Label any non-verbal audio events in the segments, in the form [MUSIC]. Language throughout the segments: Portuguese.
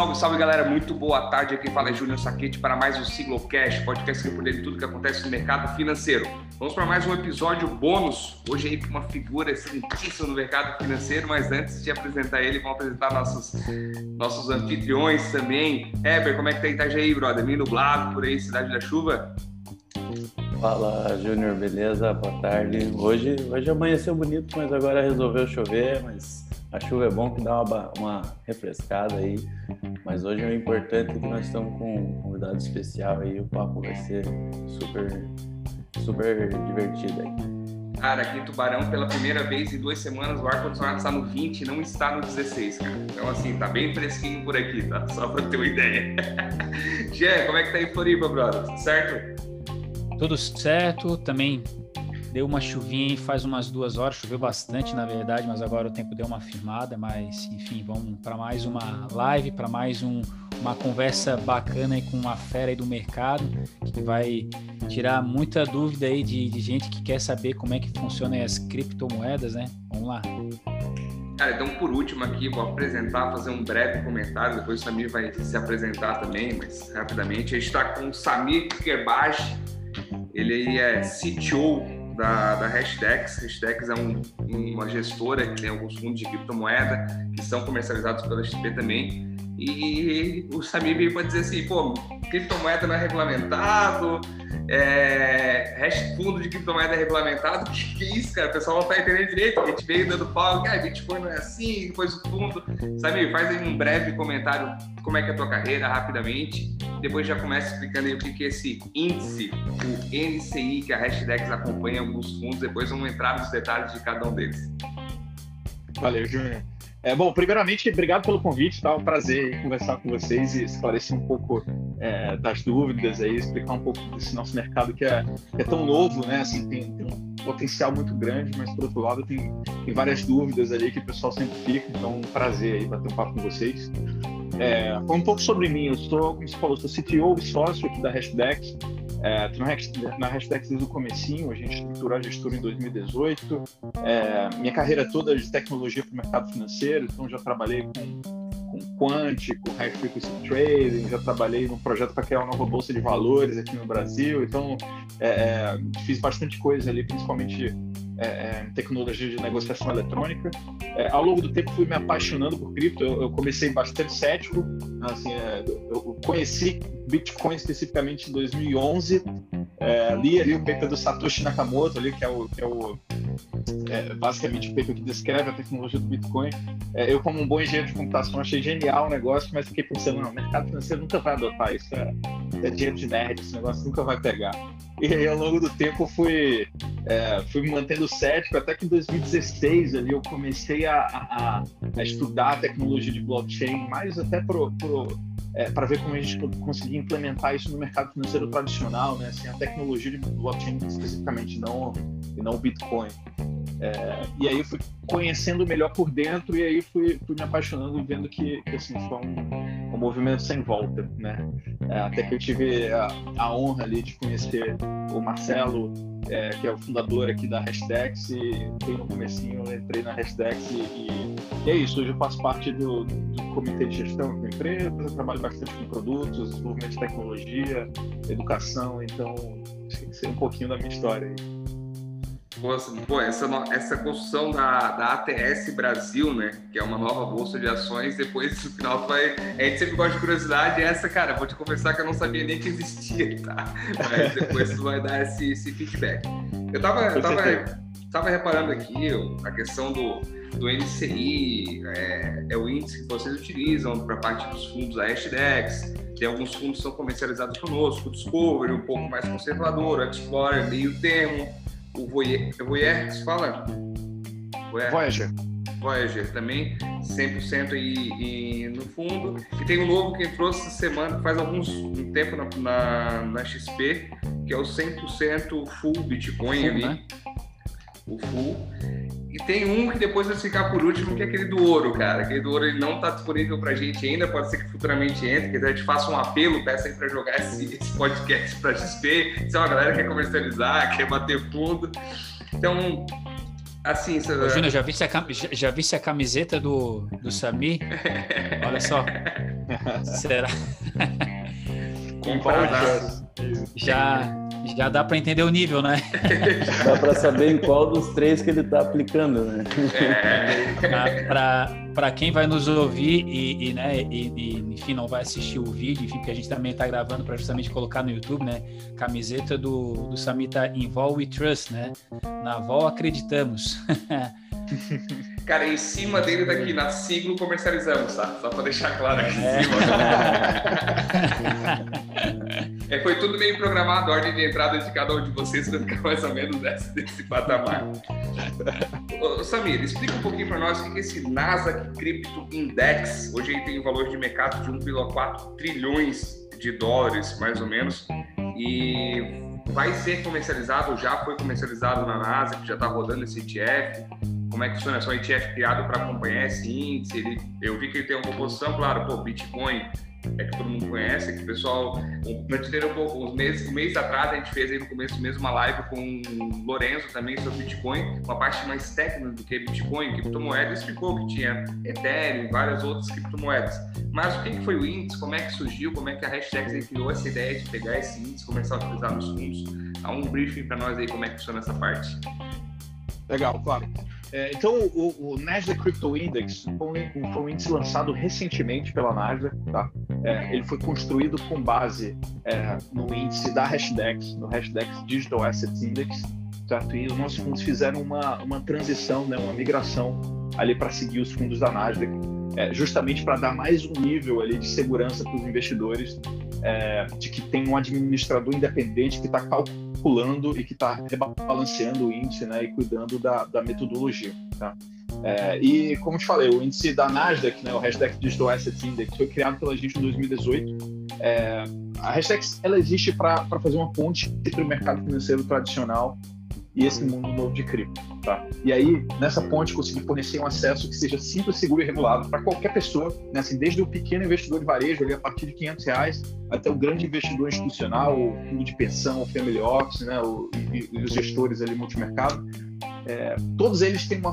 Salve, salve galera, muito boa tarde. Aqui fala é Júnior Saquete para mais um Siglocast, podcast que por dentro de tudo que acontece no mercado financeiro. Vamos para mais um episódio bônus, hoje aí com uma figura excelentíssima no mercado financeiro, mas antes de apresentar ele, vamos apresentar nossos, nossos anfitriões também. Heber, como é que tá Itajaí, brother? Meio nublado por aí, Cidade da Chuva? Fala, Júnior, beleza? Boa tarde. Hoje, hoje amanheceu bonito, mas agora resolveu chover, mas a chuva é bom que dá uma, uma refrescada aí, mas hoje o importante é que nós estamos com um convidado especial aí, o papo vai ser super, super divertido aí. Cara, aqui em Tubarão, pela primeira vez em duas semanas, o ar-condicionado está no 20 e não está no 16, cara. Então, assim, tá bem fresquinho por aqui, tá? [LAUGHS] Só pra ter uma ideia. [LAUGHS] Gê, como é que tá em Floripa, brother? Tudo certo? Tudo certo, também Deu uma chuvinha faz umas duas horas, choveu bastante na verdade, mas agora o tempo deu uma firmada. Mas enfim, vamos para mais uma live, para mais um, uma conversa bacana aí com uma fera aí do mercado que vai tirar muita dúvida aí de, de gente que quer saber como é que funcionam as criptomoedas, né? Vamos lá. Cara, então por último aqui, vou apresentar, fazer um breve comentário, depois o Samir vai se apresentar também, mas rapidamente. A gente está com o Samir Kerbaj, ele é CTO da, da Hashdex. Hashdex é um, uma gestora que tem alguns fundos de criptomoeda que são comercializados pela XP também. E o Samir veio para dizer assim, pô, criptomoeda não é regulamentado, é, fundo de criptomoeda é regulamentado, [LAUGHS] que, que isso, cara? O pessoal não tá entendendo direito, a gente veio dando pau, ah, Bitcoin não é assim, depois o fundo. Samir, faz aí um breve comentário como é que é a tua carreira, rapidamente, depois já começa explicando aí o que, que é esse índice, o NCI, que a Hashdex acompanha alguns fundos, depois vamos entrar nos detalhes de cada um deles. Valeu, Júnior. É, bom, primeiramente, obrigado pelo convite, tá? Um prazer conversar com vocês e esclarecer um pouco é, das dúvidas aí, explicar um pouco desse nosso mercado que é, que é tão novo, né? Assim, tem, tem, um potencial muito grande, mas por outro lado tem, tem várias dúvidas ali que o pessoal sempre fica, então um prazer aí bater um papo com vocês. É, um pouco sobre mim, eu sou, como você falou, sou CTO e sócio aqui da Hashdex, é, na Hashtag o comecinho, a gente estruturou a gestura em 2018. É, minha carreira toda é de tecnologia para o mercado financeiro, então já trabalhei com, com Quant, com High Frequency Trading, já trabalhei num projeto para criar uma nova bolsa de valores aqui no Brasil, então é, é fiz bastante coisa ali, principalmente é, é, tecnologia de negociação eletrônica. É, ao longo do tempo fui me apaixonando por cripto. Eu, eu comecei bastante cético. Assim, é, eu conheci Bitcoin especificamente em 2011. É, li ali o paper do Satoshi Nakamoto, ali, que é o, que é o é, basicamente o paper que descreve a tecnologia do Bitcoin. É, eu, como um bom engenheiro de computação, achei genial o negócio, mas fiquei pensando, não, o mercado financeiro nunca vai adotar isso. É, é dinheiro de nerd, esse negócio nunca vai pegar. E aí, ao longo do tempo, fui, é, fui me mantendo cético, até que em 2016 ali, eu comecei a, a, a estudar a tecnologia de blockchain, mais até pro, pro é, para ver como a gente conseguia implementar isso no mercado financeiro tradicional, né? Assim, a tecnologia de blockchain especificamente, não, e não o Bitcoin. É, e aí fui conhecendo melhor por dentro e aí fui, fui me apaixonando e vendo que, que assim, foi um, movimento sem volta, né? É, até que eu tive a, a, honra ali de conhecer o Marcelo, é, que é o fundador aqui da Hashdex e bem no comecinho eu entrei na Hashdex e, e, é isso, hoje eu faço parte do, do comitê de gestão da empresa, eu trabalho bastante com produtos, desenvolvimento de tecnologia, educação, então sei um pouquinho da minha história aí. Pô, essa, essa construção da, da ATS Brasil, né? Que é uma nova bolsa de ações, depois no final vai. A gente sempre gosta de curiosidade, essa, cara, vou te confessar que eu não sabia nem que existia, tá? Mas depois tu vai dar esse, esse feedback. Eu tava, eu tava, tava reparando aqui a questão do, do NCI, é, é o índice que vocês utilizam para parte dos fundos da Hashdex. Tem alguns fundos que são comercializados conosco, o Discovery, um pouco mais conservador, o Explorer, meio termo o Voyager, é Voyager que se fala? Voyager. Voyager também, 100% aí, aí no fundo. E tem um novo que entrou essa semana, faz alguns um tempo na, na, na XP, que é o 100% full Bitcoin full, ali. Né? O full. E tem um que depois vai ficar por último, que é aquele do ouro, cara. Aquele do ouro ele não está disponível pra gente ainda, pode ser que futuramente entre, que a gente faça um apelo, peça aí pra jogar esse, esse podcast pra XP. Se é uma galera que quer comercializar, quer bater fundo. Então, assim... Você... Júnior, já visse a, já, já visse a camiseta do, do Sami? [LAUGHS] Olha só. [LAUGHS] Será? Compradaço. Já, já dá para entender o nível, né? [LAUGHS] Dá para saber em qual dos três que ele está aplicando, né? É. Para quem vai nos ouvir e, e né, e, e, enfim, não vai assistir o vídeo, enfim, porque a gente também está gravando para justamente colocar no YouTube, né? Camiseta do, do Samita Involve We Trust, né? Na Vol acreditamos. [LAUGHS] Cara, em cima dele daqui, na siglo comercializamos, tá? Só para deixar claro aqui É. em cima. É, foi tudo meio programado, a ordem de entrada de cada um de vocês para ficar mais ou menos desse, desse patamar. Ô, Samir, explica um pouquinho para nós o que é esse Nasdaq Crypto Index. Hoje ele tem um valor de mercado de 1,4 trilhões de dólares, mais ou menos, e vai ser comercializado, já foi comercializado na Nasdaq, já está rodando esse ETF. Como é que funciona? É só um ETF criado para acompanhar esse índice? Ele, eu vi que ele tem uma composição, claro, pô, Bitcoin é que todo mundo conhece, que o pessoal, um uns meses, um mês atrás a gente fez aí no começo mesmo uma live com o Lorenzo também sobre Bitcoin, uma parte mais técnica do que Bitcoin, criptomoedas, explicou que tinha Ethereum várias outras criptomoedas. Mas o que, que foi o índice, como é que surgiu, como é que a Hashtags aí criou essa ideia de pegar esse índice, começar a utilizar nos fundos? Dá um briefing para nós aí como é que funciona essa parte. Legal, claro. É, então, o, o, Nasdaq Crypto Index foi foi um, índice lançado recentemente pela Nasdaq. Tá? É, ele foi construído com base é, no índice da Hashdex, no Hashdex Digital Assets Index. Certo? E os nossos fundos fizeram uma, uma transição, né, uma migração ali para seguir os fundos da Nasdaq, é, justamente para dar mais um nível ali de segurança para os investidores, é, de que tem um administrador independente que está calculando e que está rebalanceando o índice né, e cuidando da, da metodologia. Tá? É, e, como te falei, o índice da Nasdaq, né, o Hashtag Digital Assets Index, foi criado pela gente em 2018. É, a Hashtag ela existe para fazer uma ponte entre o mercado financeiro tradicional e esse mundo novo de cripto. Tá? E aí, nessa ponte, conseguir fornecer um acesso que seja simples, seguro e regulado para qualquer pessoa, né? assim, desde o pequeno investidor de varejo, ali, a partir de 500 reais, até o grande investidor institucional, o fundo de pensão, o family office, né? o, e, e os gestores ali multimercado. É, todos eles têm uma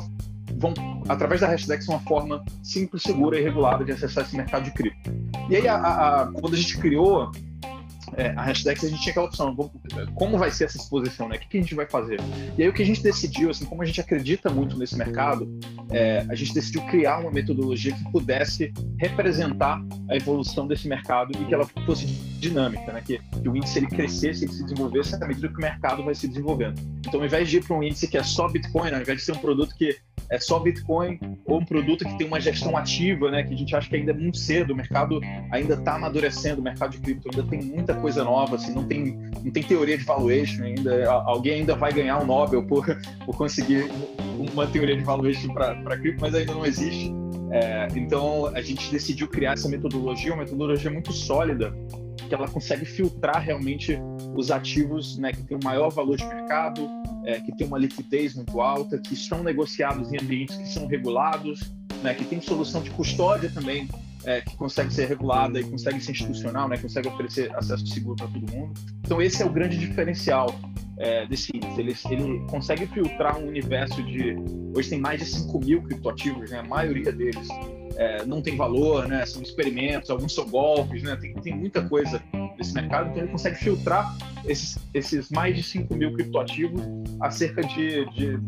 vão, através da hashtag, uma forma simples, segura e regulada de acessar esse mercado de cripto. E aí, a, a, quando a gente criou é, a hashtag, a gente tinha aquela opção, como vai ser essa exposição, né? O que, a gente vai fazer? E aí o que a gente decidiu, assim, como a gente acredita muito nesse mercado, é, a gente decidiu criar uma metodologia que pudesse representar a evolução desse mercado e que ela fosse dinâmica, né? Que, que o índice ele crescesse, ele se desenvolvesse à medida que o mercado vai se desenvolvendo. Então, ao invés de ir para um índice que é só Bitcoin, ao invés de ser um produto que é só Bitcoin ou um produto que tem uma gestão ativa, né? Que a gente acha que ainda é muito cedo, o mercado ainda está amadurecendo, o mercado de cripto ainda tem muita coisa nova, assim, não tem, não tem teoria de valuation ainda, alguém ainda vai ganhar um Nobel por, por conseguir uma teoria de valuation para cripto, mas ainda não existe. É, então a gente decidiu criar essa metodologia, uma metodologia muito sólida, que ela consegue filtrar realmente os ativos né, que têm o maior valor de mercado, é, que tem uma liquidez muito alta, que estão negociados em ambientes que são regulados, né, que tem solução de custódia também é, que consegue ser regulada e consegue ser institucional, né, consegue oferecer acesso seguro para todo mundo. Então esse é o grande diferencial é, desse índice. Ele, ele consegue filtrar um universo de hoje tem mais de 5 mil criptoativos, né, a maioria deles é, não tem valor, né? São experimentos, alguns são golpes, né? Tem, tem muita coisa nesse mercado, então ele consegue filtrar esses, esses mais de 5 mil criptoativos a cerca de, de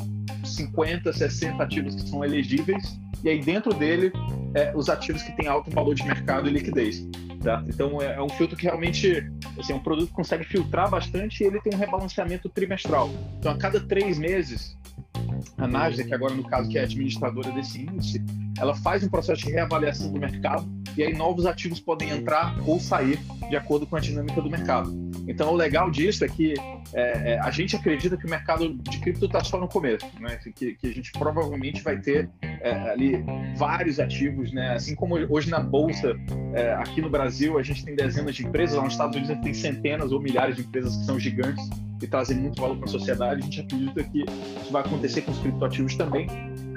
50, 60 ativos que são elegíveis, e aí dentro dele é, os ativos que têm alto valor de mercado e liquidez. Tá? Então é, é, um filtro que realmente assim, é um produto que consegue filtrar bastante e ele tem um rebalanceamento trimestral. Então a cada três meses a Nasdaq, agora no caso que é administradora desse índice, ela faz um processo de reavaliação do mercado e aí novos ativos podem entrar ou sair de acordo com a dinâmica do mercado. Então, o legal disso é que é, é, a gente acredita que o mercado de cripto está só no começo, né? Que, que, a gente provavelmente vai ter é, ali vários ativos, né? Assim como hoje na bolsa é, aqui no Brasil a gente tem dezenas de empresas, lá nos Estados Unidos a gente tem centenas ou milhares de empresas que são gigantes e trazem muito valor para a sociedade. A gente acredita que isso vai acontecer com os criptoativos também.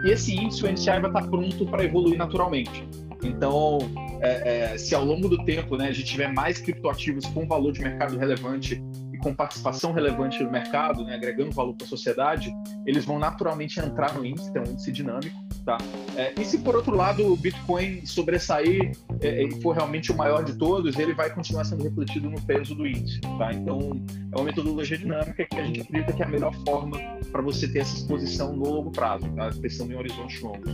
E esse índice, o NCI, vai estar pronto para evoluir naturalmente. Então, é, é, se ao longo do tempo né, a gente tiver mais criptoativos com valor de mercado relevante com participação relevante no mercado, né, agregando valor para a sociedade, eles vão naturalmente entrar no índice, é um índice dinâmico, Tá? É, e se por outro lado o Bitcoin sobressair é, e for realmente o maior de todos, ele vai continuar sendo refletido no peso do índice. Tá? Então é uma metodologia dinâmica que a gente acredita que é a melhor forma para você ter essa exposição no longo prazo, tá? pensando em horizontes longos.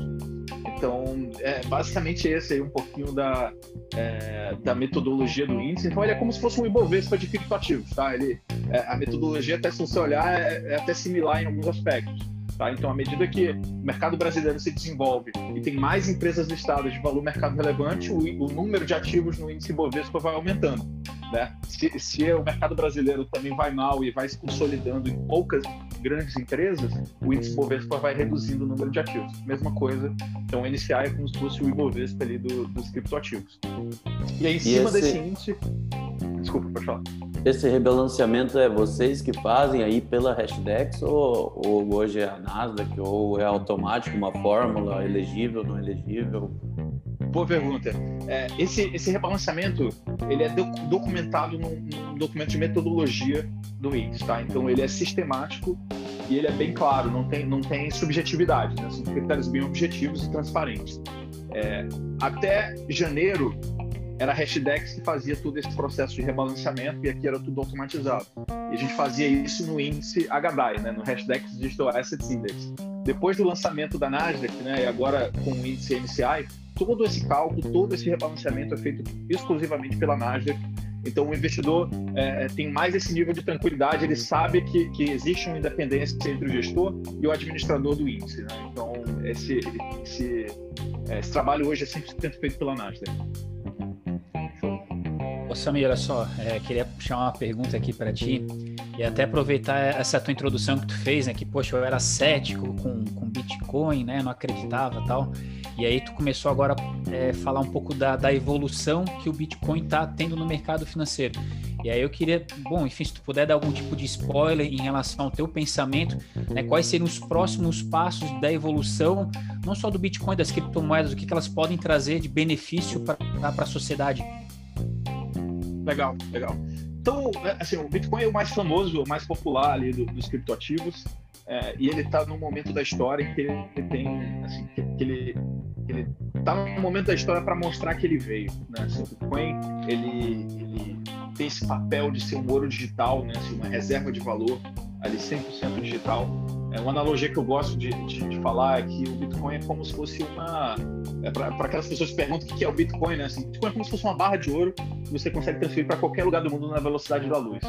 Então, é basicamente esse aí um pouquinho da, é, da metodologia do índice. Então, ele é como se fosse um Ibovespa de criptoativos, tá? Ele, é, a metodologia, até se você olhar, é, é até similar em alguns aspectos. Tá? Então, à medida que o mercado brasileiro se desenvolve e tem mais empresas listadas de valor mercado relevante, o, o número de ativos no índice Bovespa vai aumentando. Né? Se, se, o mercado brasileiro também vai mal e vai se consolidando em poucas grandes empresas, o índice Bovespa vai reduzindo o número de ativos. Mesma coisa, então o NCI é como se fosse o Ibovespa ali do, dos criptoativos. E aí, em cima esse... desse índice. Desculpa, pode falar. Esse rebalanceamento é vocês que fazem aí pela Hashdex ou, ou hoje é a Nasdaq ou é automático uma fórmula elegível, não elegível? Boa pergunta. É, esse, esse rebalanceamento ele é documentado num, num, documento de metodologia do índice, tá? Então ele é sistemático e ele é bem claro, não tem, não tem subjetividade, né? são critérios bem objetivos e transparentes. É, até janeiro era a Hashdex que fazia todo esse processo de rebalanceamento e aqui era tudo automatizado. E a gente fazia isso no índice HDAI, né, no Hashdex Digital Assets Index. Depois do lançamento da Nasdaq, né, e agora com o índice MCI, todo esse cálculo, todo esse rebalanceamento é feito exclusivamente pela Nasdaq. Então o investidor é, tem mais esse nível de tranquilidade, ele sabe que, que existe uma independência entre o gestor e o administrador do índice. Né? Então esse, esse, esse trabalho hoje é 100% feito pela Nasdaq. Ô Samir, olha só, é, queria puxar uma pergunta aqui para ti e até aproveitar essa tua introdução que tu fez, né? Que, poxa, eu era cético com, com Bitcoin, né? Não acreditava tal. E aí tu começou agora a é, falar um pouco da, da evolução que o Bitcoin está tendo no mercado financeiro. E aí eu queria, bom, enfim, se tu puder dar algum tipo de spoiler em relação ao teu pensamento, né, quais seriam os próximos passos da evolução, não só do Bitcoin, das criptomoedas, o que, que elas podem trazer de benefício para a sociedade? Legal, legal. Então, é, assim, o Bitcoin é o mais famoso, o mais popular ali do, dos criptoativos, é, e ele está num momento da história que ele tem, assim, que, que ele ele está no momento da história para mostrar que ele veio, né? Assim, o Bitcoin ele, ele tem esse papel de ser um ouro digital, né? Assim, uma reserva de valor ali 100% digital. É uma analogia que eu gosto de, de, de, falar é que o Bitcoin é como se fosse uma. É para aquelas pessoas que perguntam o que é o Bitcoin, né? Assim, Bitcoin é como se fosse uma barra de ouro que você consegue transferir para qualquer lugar do mundo na velocidade da luz.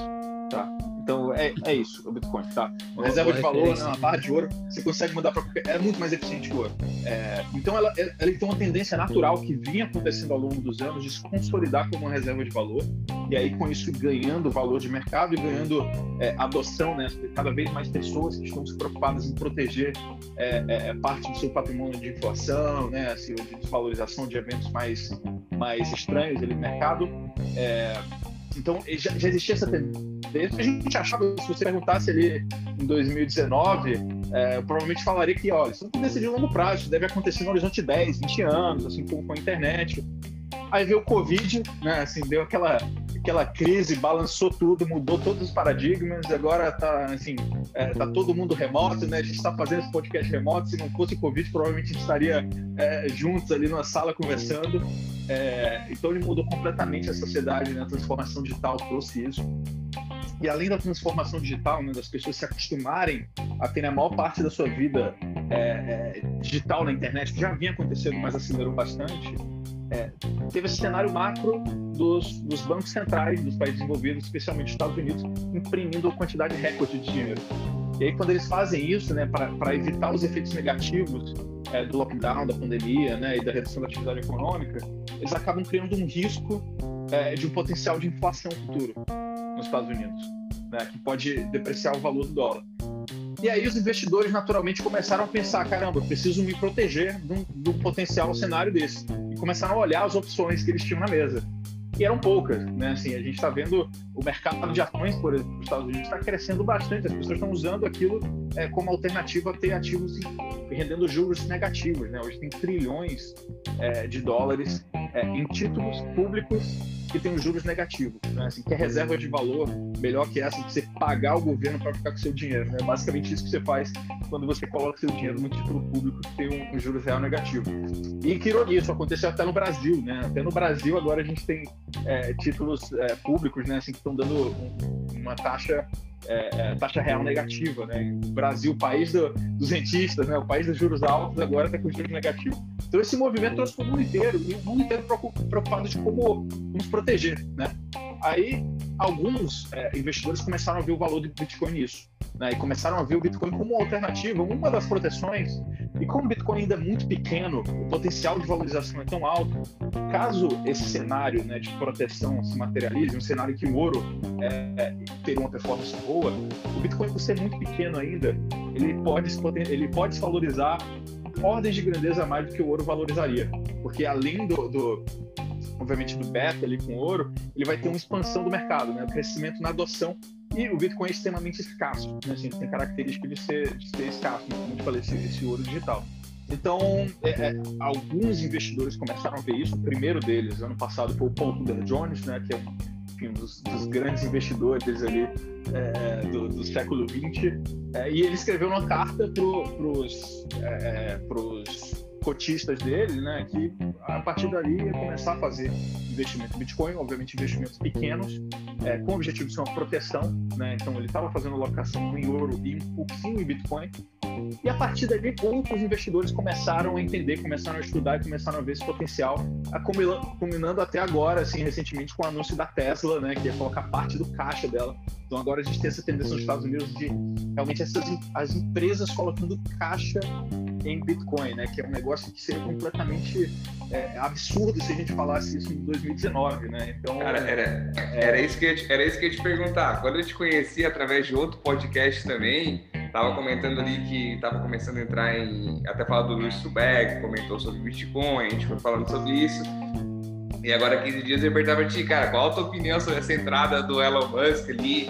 Tá? Então é, é isso, o Bitcoin, tá? Uma reserva de valor, né, uma barra de ouro, você consegue mandar para qualquer. É muito mais eficiente que o ouro. É, então ela, ela tem uma tendência natural que vinha acontecendo ao longo dos anos de se consolidar como uma reserva de valor, e aí com isso ganhando valor de mercado e ganhando é, adoção, né? Cada vez mais pessoas que estão se preocupadas em proteger é, é, parte do seu patrimônio de inflação, né? Assim, de desvalorização de eventos mais, mais estranhos ali no mercado. É, então, já, já existia essa tendência. A gente achava, se você perguntasse ali em 2019, é, eu provavelmente falaria que, olha, isso não decidir longo prazo, isso deve acontecer no horizonte 10, 20 anos, assim, com, com a internet. Aí veio o Covid, né, assim, deu aquela aquela crise balançou tudo, mudou todos os paradigmas, agora tá, assim, é, tá todo mundo remoto, né? A gente está fazendo esse podcast remoto, se não fosse o Covid, provavelmente a gente estaria é, juntos ali numa sala conversando. É, então ele mudou completamente a sociedade, né? A transformação digital trouxe isso. E além da transformação digital, né, das pessoas se acostumarem a ter a maior parte da sua vida é, é, digital na internet, que já vinha acontecendo, mas acelerou bastante, é, teve esse cenário macro dos, dos, bancos centrais dos países desenvolvidos, especialmente os Estados Unidos, imprimindo uma quantidade recorde de dinheiro. E aí, quando eles fazem isso, né, para evitar os efeitos negativos é, do lockdown, da pandemia né, e da redução da atividade econômica, eles acabam criando um risco é, de um potencial de inflação futuro nos Estados Unidos, né, que pode depreciar o valor do dólar. E aí os investidores naturalmente começaram a pensar, caramba, eu preciso me proteger de um, potencial cenário desse. E começaram a olhar as opções que eles tinham na mesa. E eram poucas, né? Assim, a gente está vendo o mercado de ações, por exemplo, nos Estados Unidos está crescendo bastante. As pessoas estão usando aquilo é, como alternativa a ter ativos rendendo juros negativos, né? Hoje tem trilhões é, de dólares é, em títulos públicos que tem os juros negativos. Né? Assim, que é reserva de valor melhor que essa de você pagar o governo para ficar com seu dinheiro. Né? Basicamente isso que você faz quando você coloca seu dinheiro no título público que tem um, um juros real negativo. E que ironia, isso aconteceu até no Brasil. Né? Até no Brasil agora a gente tem é, títulos é, públicos né? assim, que estão dando uma taxa é, é, taxa real negativa, né? O Brasil, país do, dos rentistas, né? O país dos juros altos, agora está com juros negativos. Então esse movimento trouxe para o mundo inteiro e o mundo inteiro preocupado de como nos proteger, né? Aí alguns é, investidores começaram a ver o valor do Bitcoin nisso, né? E começaram a ver o Bitcoin como uma alternativa, uma das proteções. E como o Bitcoin ainda é muito pequeno, o potencial de valorização é tão alto, caso esse cenário né, de proteção se materialize, um cenário que o ouro é, é teria uma performance boa, o Bitcoin, por ser muito pequeno ainda, ele pode, ele pode se valorizar ordens de grandeza a mais do que o ouro valorizaria. Porque além do, do obviamente, do beta ali com ouro, ele vai ter uma expansão do mercado, né? o crescimento na adoção. E o Bitcoin é extremamente escasso, né? assim, tem característica de ser, de ser escasso, né? como eu falei, esse, esse ouro digital. Então, é, é, alguns investidores começaram a ver isso. O primeiro deles, ano passado, foi o Paul Tudor Jones, né, que é um dos, dos, grandes investidores ali é, do, do, século XX. É, e ele escreveu uma carta para os é, cotistas dele, né, que a partir dali ia começar a fazer investimento em Bitcoin, obviamente investimentos pequenos, é, com o objetivo de ser uma proteção, né, então ele estava fazendo alocação em ouro e um pouquinho em Bitcoin, e a partir dali outros investidores começaram a entender, começaram a estudar e começaram a ver esse potencial, culminando até agora, assim, recentemente com o anúncio da Tesla, né, que ia colocar parte do caixa dela. Então agora a gente tem essa tendência nos Estados Unidos de realmente essas as empresas colocando caixa em Bitcoin, né? Que é um negócio que seria completamente é, absurdo se a gente falasse isso em 2019, né? Então, cara, era, é... era isso que eu te, era isso que eu ia te perguntar. Quando eu te conheci através de outro podcast também, tava comentando ali que tava começando a entrar em até falar do Luiz Subeg, comentou sobre Bitcoin, a gente foi falando sobre isso. E agora 15 dias eu perguntava a ti, cara, qual a tua opinião sobre essa entrada do Elon Musk ali?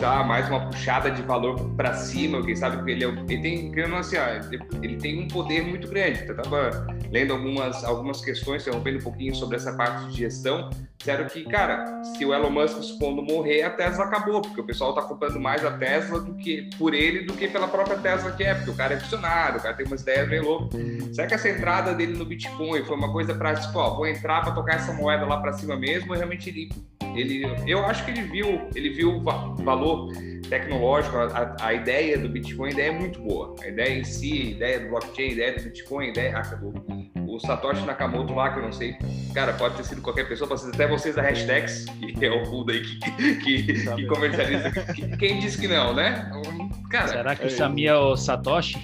dar mais uma puxada de valor para cima, quem sabe ele, é, ele tem, assim, ó, ele tem um poder muito grande. Eu tava lendo algumas, algumas questões, interrompendo um pouquinho sobre essa parte de gestão, disseram que, cara, se o Elon Musk, supondo, morrer, a Tesla acabou, porque o pessoal tá comprando mais a Tesla do que por ele do que pela própria Tesla que é, porque o cara é visionário, o cara tem umas ideias meio loucas. Será que essa entrada dele no Bitcoin foi uma coisa para, tipo, ó, vou entrar para tocar essa moeda lá para cima mesmo, ou realmente ele ele, eu acho que ele viu, ele viu o valor tecnológico, a, a, ideia do Bitcoin, a ideia é muito boa. A ideia em si, a ideia do blockchain, a ideia do Bitcoin, a ideia do, o Satoshi Nakamoto lá, que eu não sei, cara, pode ter sido qualquer pessoa, pode ser até vocês da Hashtags, que é o fundo aí que, que, que comercializa. Quem disse que não, né? Cara, Será que o Sami é o Satoshi?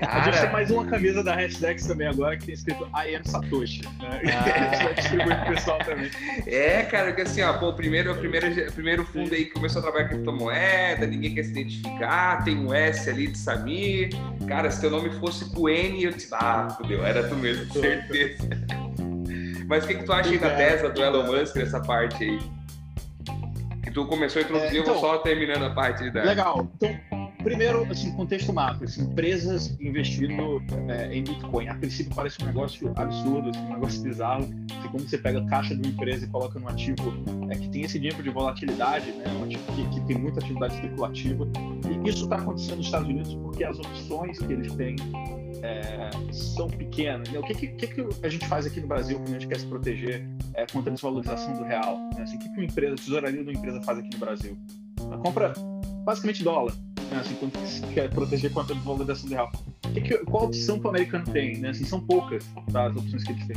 Cara... A gente tem mais uma camisa da Hashtags também agora que tem escrito I am Satoshi. Né? [LAUGHS] Ah. pessoal também. É, cara, que assim, ó, pô, o primeiro, o primeiro, primeiro fundo aí que começou a trabalhar com criptomoeda, ninguém quer se identificar, tem um S ali de Samir. Cara, se teu nome fosse com N, eu te. Ah, fudeu, era tu mesmo, certeza. Mas o que, que tu acha aí da Tesla, do Elon Musk, nessa parte aí? Que tu começou a introduzir, é, então, só terminando a parte da. Legal. Então, Primeiro, assim, contexto macro, assim, empresas investindo é, em Bitcoin. A princípio parece um negócio absurdo, assim, um negócio bizarro. Assim, quando você pega a caixa de uma empresa e coloca num ativo é, que tem esse nível de volatilidade, né, um ativo que, que tem muita atividade especulativa. E isso está acontecendo nos Estados Unidos porque as opções que eles têm é, são pequenas. Né? O que, que, que, a gente faz aqui no Brasil quando a gente quer se proteger é, contra a desvalorização do real? Né? Assim, o que, que uma empresa, a tesouraria de uma empresa faz aqui no Brasil? Ela compra basicamente dólar né? assim, quando quer proteger contra a desvalorização real. Que que, qual opção que o americano tem? Né? Assim, são poucas tá, as opções que eles têm.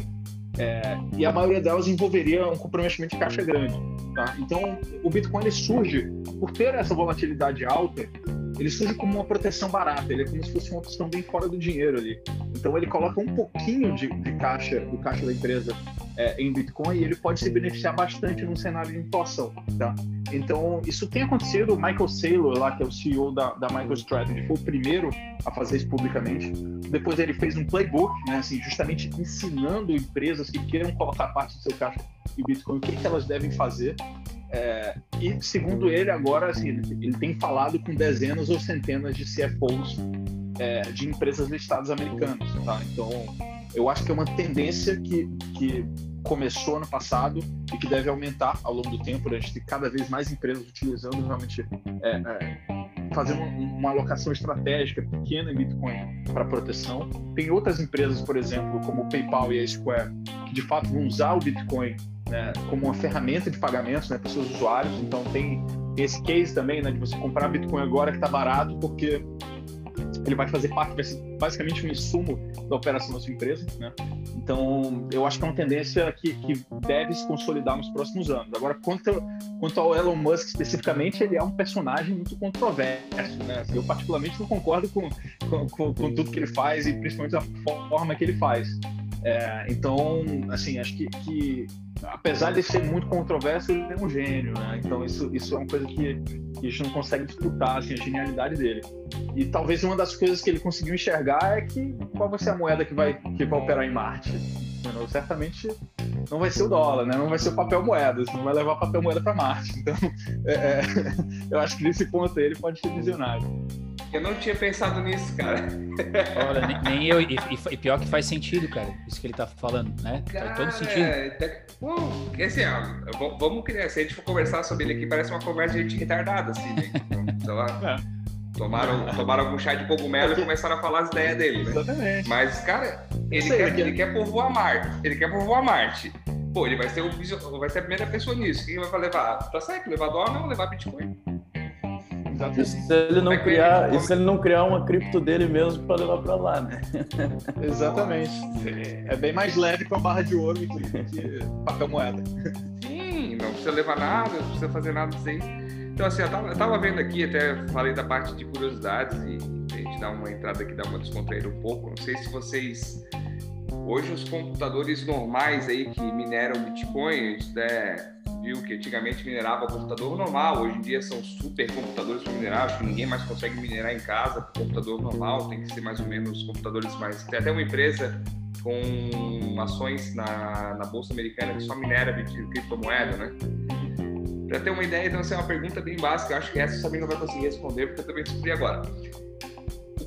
É, e a maioria delas envolveria um comprometimento de caixa grande. Tá? Então, o Bitcoin surge, por ter essa volatilidade alta, ele surge como uma proteção barata, ele é como se fosse uma opção bem fora do dinheiro ali. Então ele coloca um pouquinho de, de caixa, do caixa da empresa é, em Bitcoin e ele pode se beneficiar bastante num cenário de inflação, tá? Então isso tem acontecido, o Michael Saylor lá, que é o CEO da, da MicroStrategy, foi o primeiro a fazer isso publicamente. Depois ele fez um playbook, né, assim, justamente ensinando empresas que queiram colocar parte do seu caixa em Bitcoin, o que, que elas devem fazer é, e segundo ele, agora assim, ele tem falado com dezenas ou centenas de CFOs é, de empresas listadas americanas. Tá? Então, eu acho que é uma tendência que, que começou ano passado e que deve aumentar ao longo do tempo. Né? A gente tem cada vez mais empresas utilizando realmente é, é, fazendo uma alocação estratégica pequena em Bitcoin para proteção. Tem outras empresas, por exemplo, como o PayPal e a Square, que de fato vão usar o Bitcoin né, como uma ferramenta de pagamentos né, para seus usuários. Então tem esse case também né, de você comprar Bitcoin agora que está barato, porque ele vai fazer parte, vai ser basicamente um insumo da operação da sua empresa, né? Então, eu acho que é uma tendência que, que deve se consolidar nos próximos anos. Agora, quanto, quanto ao Elon Musk especificamente, ele é um personagem muito controverso, né? Eu particularmente não concordo com, com, com, com, tudo que ele faz e principalmente a forma que ele faz. É, então, assim, acho que, que apesar de ser muito controverso, ele é um gênio, né? Então isso, isso é uma coisa que, que a gente não consegue disputar, assim, a genialidade dele. E talvez uma das coisas que ele conseguiu enxergar é que qual vai ser a moeda que vai, que vai operar em Marte. Não, certamente não vai ser o dólar, né? Não vai ser o papel moeda, você não vai levar papel moeda para Marte. Então, [LAUGHS] é, é, [LAUGHS] eu acho que nesse ponto ele pode ser visionário. Eu não tinha pensado nisso, cara. Olha, nem, nem eu. E, e, pior que faz sentido, cara. Isso que ele tá falando, né? Cara, faz todo sentido. É, bom, assim, ó, vamos criar. Se a gente for conversar sobre ele aqui, parece uma conversa de gente retardada, assim, né? [LAUGHS] Então, sei lá. É. Tomaram, tomaram algum chá de cogumelo e começaram a falar as ideias dele, né? Exatamente. Mas, cara, ele, quer, ele quer povoar Marte. Ele quer povoar Marte. Pô, ele vai ser, o, vai ser a primeira pessoa nisso. Quem vai levar? Tá certo, levar dólar não, levar Bitcoin. Exatamente. E se ele não criar, e se ele não criar uma cripto dele mesmo para levar para lá, né? Exatamente. É bem mais leve com a barra de ouro que, que papel moeda. Sim, não precisa levar nada, não precisa fazer nada sem. Então, assim, eu tava, eu tava vendo aqui, até falei da parte de curiosidades e a gente dá uma entrada aqui, dá uma descontraída um pouco. Não sei se vocês. Hoje, os computadores normais aí que mineram Bitcoin, a gente der viu que antigamente minerava computador normal, hoje em dia são super computadores para minerar, acho que ninguém mais consegue minerar em casa com computador normal, tem que ser mais ou menos computadores mais. Tem até uma empresa com ações na, na Bolsa Americana que só minera criptomoeda, né? Para ter uma ideia, então, essa é uma pergunta bem básica, eu acho que essa também não vai conseguir responder, porque eu também descobri agora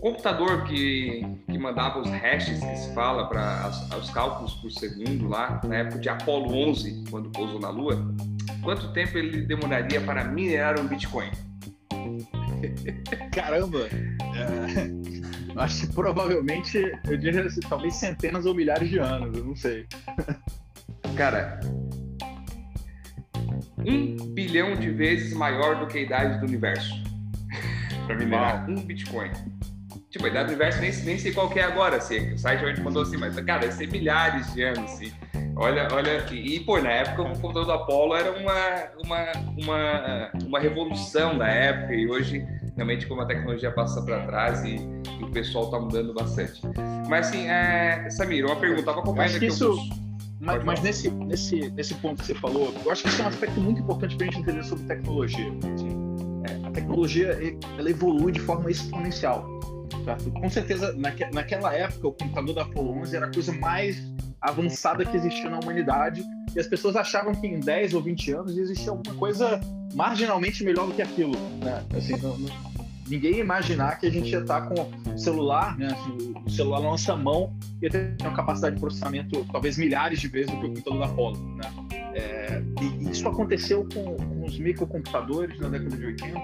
computador que, que mandava os hashes que se fala para os cálculos por segundo lá, na época de Apollo 11, quando pousou na Lua, quanto tempo ele demoraria para minerar um Bitcoin? Caramba! É, acho que provavelmente, eu diria talvez centenas ou milhares de anos, eu não sei. Cara, um bilhão de vezes maior do que a idade do universo [LAUGHS] para minerar um Bitcoin. Tipo, a idade do universo nem, nem sei qual que é agora, assim. O site gente mandou assim, mas, cara, deve ser milhares de anos, assim. Olha, olha, e, e pô, na época o computador do Apollo era uma, uma, uma, uma revolução da época, e hoje, realmente, como a tecnologia passa para trás e, e, o pessoal está mudando bastante. Mas, assim, é, Samir, uma pergunta, estava acompanhando aqui isso... Mas, mas, nesse, nesse, nesse ponto que você falou, eu acho que isso é um aspecto muito importante para a gente entender sobre tecnologia. Assim, é, a tecnologia ela evolui de forma exponencial. Com certeza, naque, naquela época, o computador da Apollo 11 era a coisa mais avançada que existia na humanidade e as pessoas achavam que em 10 ou 20 anos existia alguma coisa marginalmente melhor do que aquilo. Né? Assim, não, não, ninguém ia imaginar que a gente ia estar com o celular, né? Assim, o celular na nossa mão ia ter uma capacidade de processamento talvez milhares de vezes do que o computador da Apollo. Né? É, e isso aconteceu com, com os microcomputadores na década de 80,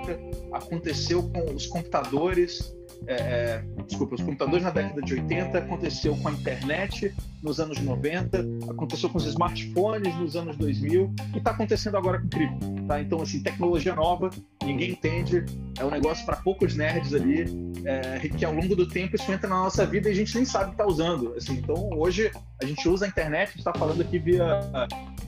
aconteceu com os computadores é, é, desculpa, os computadores na década de 80, aconteceu com a internet nos anos 90, aconteceu com os smartphones nos anos 2000 e está acontecendo agora com cripto. Tá? Então, assim, tecnologia nova, ninguém entende, é um negócio para poucos nerds ali, é, que ao longo do tempo isso entra na nossa vida e a gente nem sabe que está usando. Assim, então, hoje a gente usa a internet, a gente está falando aqui via,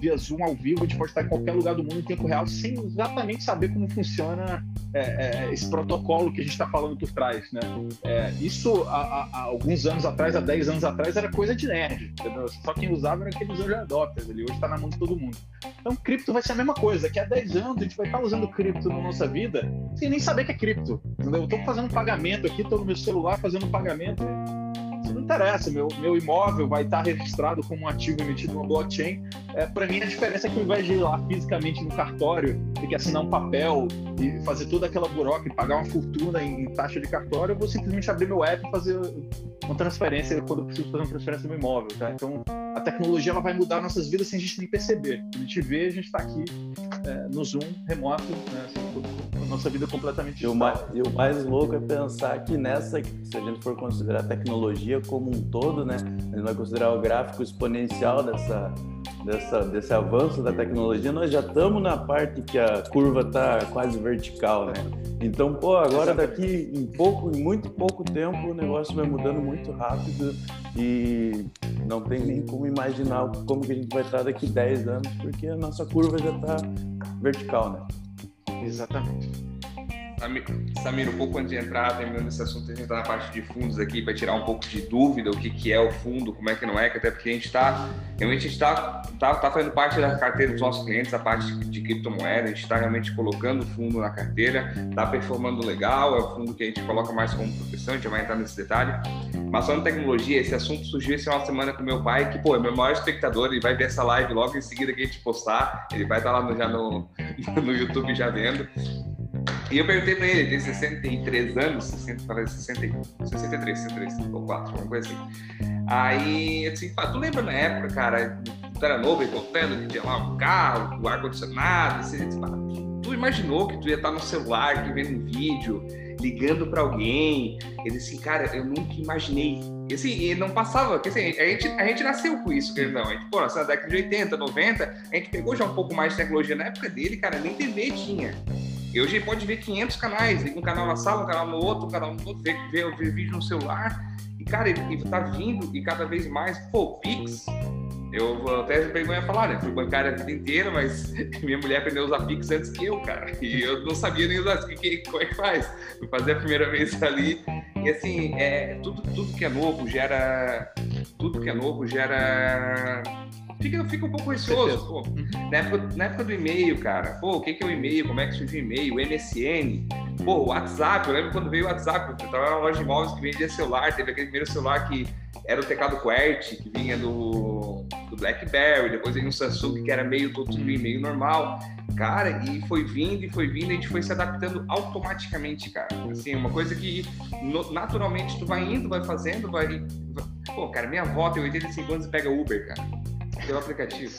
via Zoom ao vivo, a gente pode estar em qualquer lugar do mundo em tempo real sem exatamente saber como funciona é, é, esse protocolo que a gente está falando por trás. Né? É, isso há, há, alguns anos atrás, há 10 anos atrás, era coisa de nerd. Entendeu? Só quem usava era aqueles early adopters. Hoje está na mão de todo mundo. Então, cripto vai ser a mesma coisa. Daqui a 10 anos a gente vai estar usando cripto na nossa vida sem nem saber que é cripto. Entendeu? Eu estou fazendo um pagamento aqui, estou no meu celular fazendo um pagamento interessa, meu, meu imóvel vai estar registrado como um ativo emitido no blockchain. É, Para mim, a diferença é que ao invés de ir lá fisicamente no cartório, ter que assinar um papel e fazer toda aquela burocracia, pagar uma fortuna em, em, taxa de cartório, eu vou simplesmente abrir meu app e fazer uma transferência quando eu preciso fazer uma transferência no imóvel, tá? Então, a tecnologia ela vai mudar nossas vidas sem a gente nem perceber. A gente vê, a gente está aqui é, no Zoom, remoto, né? Assim, nossa vida completamente e o, mais, e o mais louco é pensar que nessa, se a gente for considerar a tecnologia como um todo, né? A gente vai considerar o gráfico exponencial dessa, dessa, desse avanço da tecnologia, nós já estamos na parte que a curva está quase vertical, né? Então, pô, agora daqui em pouco, em muito pouco tempo, o negócio vai mudando muito rápido e não tem nem como imaginar como que a gente vai estar daqui 10 anos, porque a nossa curva já está vertical, né? Exatamente. Samir, um pouco antes de entrar, terminando esse assunto, a gente está na parte de fundos aqui para tirar um pouco de dúvida o que, que é o fundo, como é que não é, que até porque a gente está realmente está tá, tá fazendo parte da carteira dos nossos clientes, a parte de criptomoeda, a gente está realmente colocando o fundo na carteira, está performando legal, é o fundo que a gente coloca mais como profissão, a gente vai entrar nesse detalhe. Mas falando de tecnologia, esse assunto surgiu esse final de semana com meu pai, que, pô, é meu maior espectador, ele vai ver essa live logo em seguida que a gente postar, ele vai estar tá lá no, já no, [LAUGHS] no YouTube já vendo. E eu perguntei pra ele, ele tem 63 anos, 60, parece 60, 63, 63, ou 4, alguma coisa assim. Aí, eu disse, tu lembra na época, cara, tu era novo e contando que tinha lá um carro, o ar-condicionado, assim, tu imaginou que tu ia estar no celular, que vendo um vídeo, ligando para alguém. Ele disse, cara, eu nunca imaginei. E assim, não passava, porque assim, a gente, a gente nasceu com isso, querido. A gente, pô, na década de 80, 90, a gente pegou já um pouco mais de tecnologia. Na época dele, cara, nem TV tinha. E hoje pode ver 500 canais, um canal na sala, um canal no outro, um canal no outro, ver, ver, ver vídeo no celular. E, cara, ele, ele tá vindo e cada vez mais, pô, Pix. Eu até vergonha falar, né? Fui bancário a vida inteira, mas [LAUGHS] minha mulher aprendeu a usar Pix antes que eu, cara. [LAUGHS] E eu não sabia nem usar. Que, que, como é que faz? Fui fazer a primeira vez ali. E assim, é, tudo, tudo que é novo gera. Tudo que é novo gera fica, fica um pouco receoso. Pô, uhum. na, época, na época do e-mail, cara, pô, o que, que é o e-mail? Como é que surgiu o e-mail? O MSN, pô, o WhatsApp, eu lembro quando veio o WhatsApp, eu tava na loja de imóveis que vendia celular, teve aquele primeiro celular que era o teclado QWERTY, que vinha do, do BlackBerry, depois veio um Samsung que era meio todo tudo e-mail normal. Cara, e foi vindo e foi vindo, e a gente foi se adaptando automaticamente, cara. Assim, uma coisa que naturalmente tu vai indo, vai fazendo, vai. vai... Pô, cara, minha avó tem 85 anos e pega Uber, cara pelo aplicativo.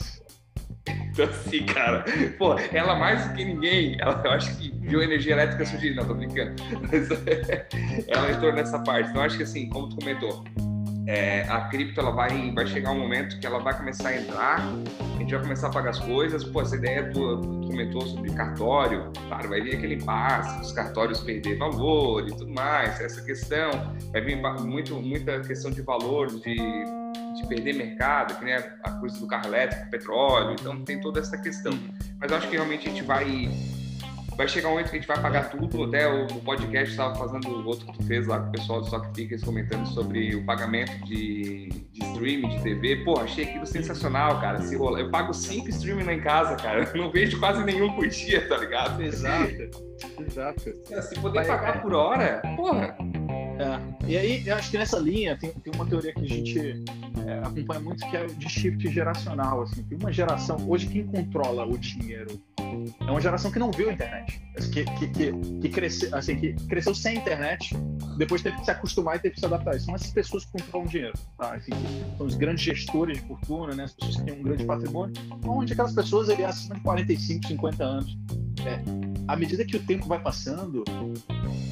Então, assim, cara, pô, ela mais do que ninguém, ela, eu acho que viu energia elétrica surgir, não, tô brincando. Mas, [LAUGHS] ela entrou nessa parte. Então, acho que, assim, como tu comentou, é, a cripto ela vai, vai chegar um momento que ela vai começar a entrar, a gente vai começar a pagar as coisas. Pô, essa ideia tu, tu comentou sobre cartório, claro, vai vir aquele impasse, os cartórios perder valor e tudo mais, essa questão, vai vir muito, muita questão de valor, de de perder mercado, que nem a coisa do carro elétrico, petróleo, então tem toda essa questão. Mas eu acho que realmente a gente vai vai chegar um momento que a gente vai pagar tudo. Até o, o podcast estava fazendo o outro que tu fez lá com o pessoal do Stockpickers comentando sobre o pagamento de, de streaming, de TV. Pô, achei aquilo sensacional, cara. Se rola. Eu pago cinco streaming lá em casa, cara. Eu não vejo quase nenhum por dia, tá ligado? Exato. Exato. Se poder pagar por hora, porra. É. E aí, eu acho que nessa linha tem, tem uma teoria que a gente é, acompanha muito que é de shift geracional. Assim. Tem uma geração, hoje quem controla o dinheiro é uma geração que não viu a internet, que, que, que, que, cresceu, assim, que cresceu sem internet, depois teve que se acostumar e teve que se adaptar. São essas pessoas que controlam dinheiro, tá? Assim, são os grandes gestores de fortuna, né? as pessoas que têm um grande patrimônio, onde aquelas pessoas ele, acima de 45, 50 anos. É, à medida que o tempo vai passando,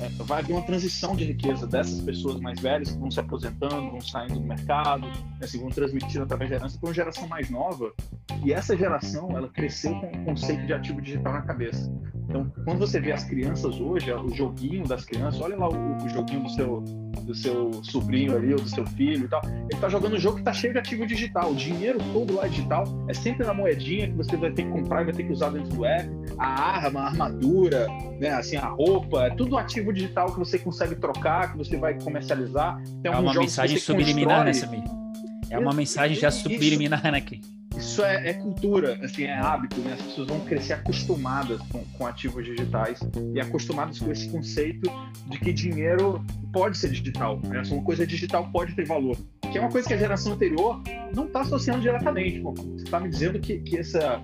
é, vai haver uma transição de riqueza dessas pessoas mais velhas que vão se aposentando, vão saindo do mercado, né, se vão transmitindo através da herança para uma geração mais nova. E essa geração, ela cresceu com o conceito de ativo digital na cabeça. Então, quando você vê as crianças hoje, o joguinho das crianças, olha lá o, o joguinho do seu, do seu sobrinho ali, ou do seu filho e tal. Ele está jogando um jogo que está cheio de ativo digital. O dinheiro todo lá é digital é sempre na moedinha que você vai ter que comprar e vai ter que usar dentro do app. A arma, a armadura, né, assim, a roupa, é tudo ativo digital que você consegue trocar, que você vai comercializar. Tem é uma mensagem subliminar, né, Samir? É uma mensagem já subliminar, né, aqui isso é, é, cultura, assim, é hábito, né? As pessoas vão crescer acostumadas com, com, ativos digitais e acostumadas com esse conceito de que dinheiro pode ser digital, né? Uma coisa digital pode ter valor, que é uma coisa que a geração anterior não está associando diretamente. Você está me dizendo que, que essa,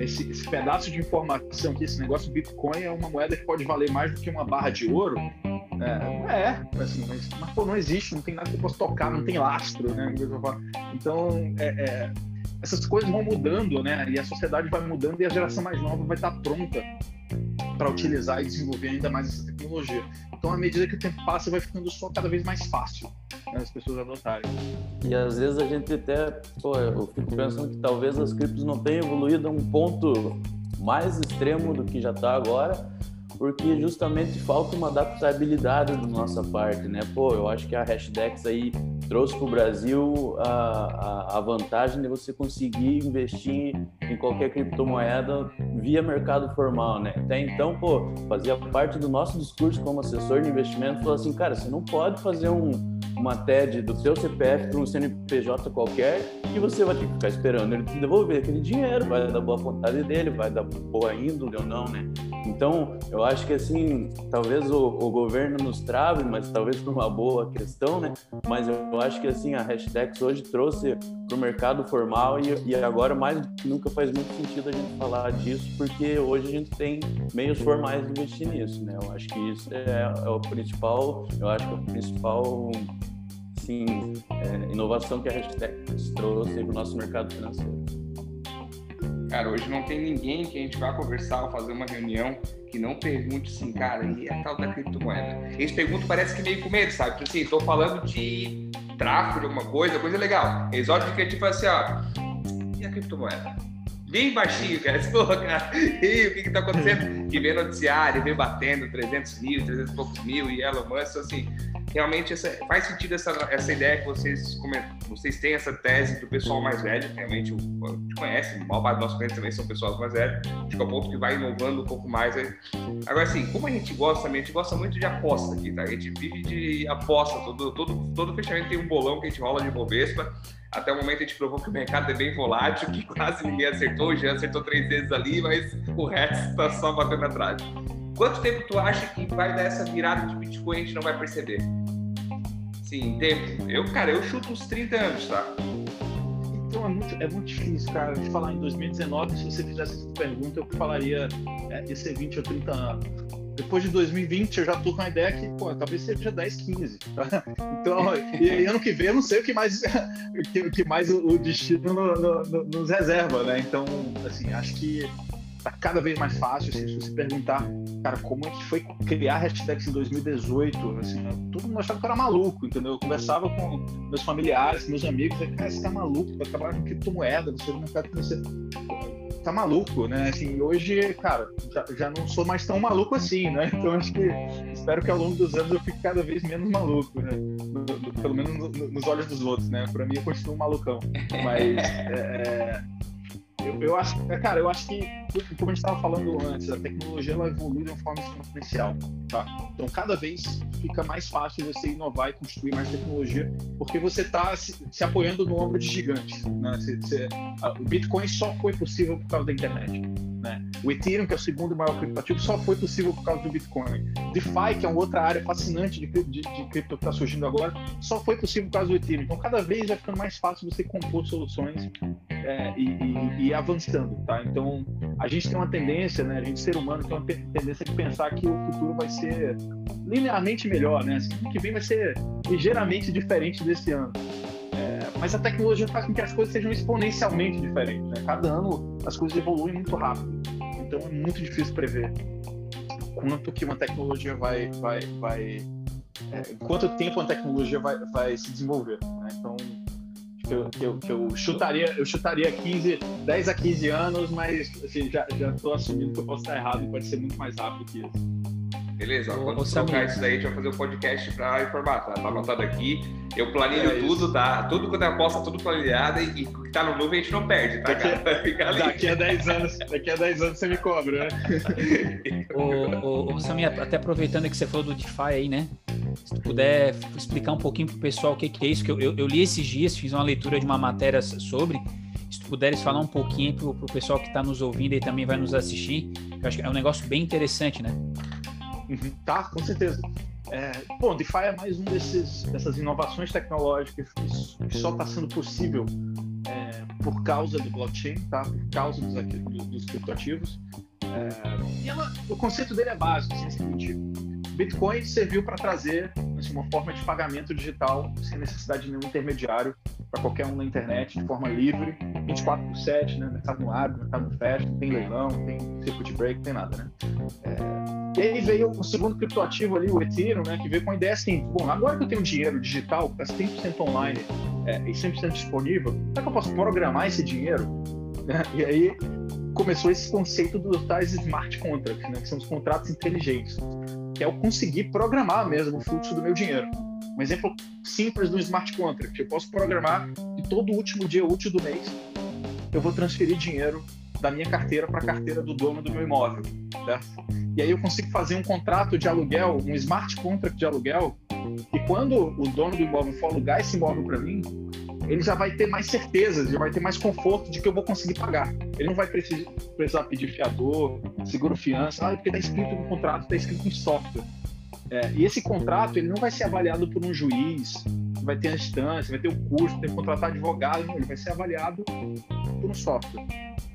esse, esse, pedaço de informação, que esse negócio Bitcoin é uma moeda que pode valer mais do que uma barra de ouro, É, é assim, mas, mas pô, não existe, não tem nada que eu possa tocar, não tem lastro, né? Então, é, é, essas coisas vão mudando, né? E a sociedade vai mudando e a geração mais nova vai estar pronta para utilizar e desenvolver ainda mais essa tecnologia. Então, à medida que o tempo passa, vai ficando só cada vez mais fácil né, as pessoas adotarem. E às vezes a gente até, pô, eu fico pensando que talvez as criptos não tenham evoluído a um ponto mais extremo do que já está agora, porque justamente falta uma adaptabilidade da nossa parte, né? Pô, eu acho que a Hashdex aí trouxe para o Brasil a, a, a, vantagem de você conseguir investir em qualquer criptomoeda via mercado formal, né? Até então, pô, fazia parte do nosso discurso como assessor de investimento, falou assim, cara, você não pode fazer um uma TED do seu CPF para um CNPJ qualquer e você vai ter que ficar esperando ele te devolver aquele dinheiro, vai dar boa vontade dele, vai dar boa índole ou não, né? Então, eu acho que assim, talvez o, o governo nos trave, mas talvez por uma boa questão, né? Mas eu acho que assim, a hashtag hoje trouxe para o mercado formal e, e agora mais nunca faz muito sentido a gente falar disso, porque hoje a gente tem meios formais de investir nisso, né? Eu acho que isso é, é o principal, eu acho que é o principal sim, é, inovação que a hashtag trouxe para o nosso mercado financeiro. Cara, hoje não tem ninguém que a gente vá conversar ou fazer uma reunião que não pergunte assim, cara, e a tal da criptomoeda? Eles perguntam, parece que meio com medo, sabe? Tipo assim, tô falando de tráfego de alguma coisa, coisa legal. Eles olham é tipo assim, ó, e a criptomoeda? Bem baixinho, cara. [LAUGHS] Pô, cara, e o que que tá acontecendo? Que vem noticiário, vem batendo 300 mil, 300 e poucos mil, e Elon Musk, assim, realmente essa, faz sentido essa, essa ideia que vocês comentam. Vocês têm essa tese do pessoal mais velho, realmente a gente conhece, a maior parte dos nossos clientes também são pessoas mais velhas, acho que é o ponto que vai inovando um pouco mais. Aí. Agora, assim, como a gente gosta também, a gente gosta muito de aposta aqui, tá? A gente vive de aposta, todo, todo, todo fechamento tem um bolão que a gente rola de Bovespa. Até o momento a gente provou que o mercado é bem volátil, [LAUGHS] que quase ninguém acertou, já acertou três vezes ali, mas o resto está só batendo atrás. Quanto tempo tu acha que vai dar essa virada de Bitcoin a gente não vai perceber? Sim, tempo. Eu, cara, eu chuto uns 30 anos, tá? Então é muito, é muito difícil, cara, de falar em 2019. Se você fizesse essa pergunta, eu falaria é, ia ser 20 ou 30 anos. Depois de 2020, eu já tô com a ideia que, pô, talvez seja 10, 15. Tá? Então, e, ano que vem eu não sei o que mais, [LAUGHS] o que mais o, destino no, no, no, nos reserva, né? Então, assim, acho que tá cada vez mais fácil. Assim, se você perguntar, cara, como é que foi criar hashtags em 2018? Assim, todo mundo achava que eu era maluco, entendeu? Eu conversava com meus familiares, meus amigos, cara, você tá maluco, vai trabalhar com criptomoeda, você não quer você tá maluco, né? Assim, hoje, cara, já, já, não sou mais tão maluco assim, né? [LAUGHS] Então acho que espero que ao longo dos anos eu fique cada vez menos maluco, né? No, no, pelo menos no, nos olhos dos outros, né? Para mim eu continuo um malucão, mas [LAUGHS] é, eu, eu, acho, [LAUGHS] cara, eu acho que, como a gente estava falando antes, a tecnologia ela evolui de uma forma exponencial, tá? Então, cada vez fica mais fácil você inovar e construir mais tecnologia, porque você está se, se, apoiando no ombro de gigantes, né? Você, você, a, o Bitcoin só foi possível por causa da internet. Né? O Ethereum, que é o segundo maior criptoativo, só foi possível por causa do Bitcoin. DeFi, que é uma outra área fascinante de, de, de cripto que está surgindo agora, só foi possível por causa do Ethereum. Então, cada vez vai ficando mais fácil você compor soluções é, e, e, e, avançando, tá? Então, a gente tem uma tendência, né? A gente, ser humano, tem uma tendência de pensar que o futuro vai ser linearmente melhor, né? Assim, que vem vai ser ligeiramente diferente desse ano. É, mas a tecnologia faz com que as coisas sejam exponencialmente diferentes. Né? Cada ano as coisas evoluem muito rápido. Então é muito difícil prever quanto que uma tecnologia vai, vai, vai é, quanto tempo uma tecnologia vai, vai se desenvolver. Né? Então que eu, que eu, que eu, chutaria, eu chutaria 15, 10 a 15 anos, mas assim, já estou assumindo que eu posso estar errado pode ser muito mais rápido que isso. Beleza, quando trocar isso daí, a gente vai fazer um podcast para informar, tá? Tá anotado aqui. Eu planilho é tudo, tá? Tudo quando é aposta, tudo planilhado e o que tá no nuvem a gente não perde, tá, daqui, cara? [LAUGHS] Daqui a 10 anos, daqui a 10 anos você me cobra, né? ô, ô, Samir, até aproveitando que você falou do DeFi aí, né? Se tu puder explicar um pouquinho pro pessoal o que, que é isso, que eu, eu, eu li esses dias, fiz uma leitura de uma matéria sobre se tu puderes falar um pouquinho pro, pro pessoal que está nos ouvindo e também vai nos assistir, eu acho que é um negócio bem interessante, né? Uhum. Tá, com certeza. É, bom, DeFi é mais um desses, dessas inovações tecnológicas que só está sendo possível é, por causa do blockchain, tá? por causa dos, dos criptoativos. É, e ela, o conceito dele é básico, assim, é o seguinte, Bitcoin serviu para trazer assim, uma forma de pagamento digital sem necessidade de nenhum intermediário para qualquer um na internet, de forma livre, 24 por 7, né? Mercado no abre, mercado no fecha, tem leilão, tem circuit break, tem nada, né? É... E aí veio o segundo criptoativo ali, o Ethereum, né? Que veio com a ideia assim, bom, agora que eu tenho dinheiro digital, está 100% online é, e 100% disponível, é que eu posso programar esse dinheiro? [LAUGHS] E aí começou esse conceito dos tais smart contracts, né? Que são os contratos inteligentes que é eu conseguir programar mesmo o fluxo do meu dinheiro. Um exemplo simples do smart contract, eu posso programar que todo último dia útil do mês eu vou transferir dinheiro da minha carteira para a carteira do dono do meu imóvel, certo? E aí eu consigo fazer um contrato de aluguel, um smart contract de aluguel, e quando o dono do imóvel for alugar esse imóvel para mim, ele já vai ter mais certeza, já vai ter mais conforto de que eu vou conseguir pagar. Ele não vai precisar pedir fiador, seguro fiança, ah, porque está escrito no contrato, está escrito em software. É, e esse contrato ele não vai ser avaliado por um juiz, vai ter a instância, vai ter o custo, tem que contratar advogado, não, ele vai ser avaliado por um software,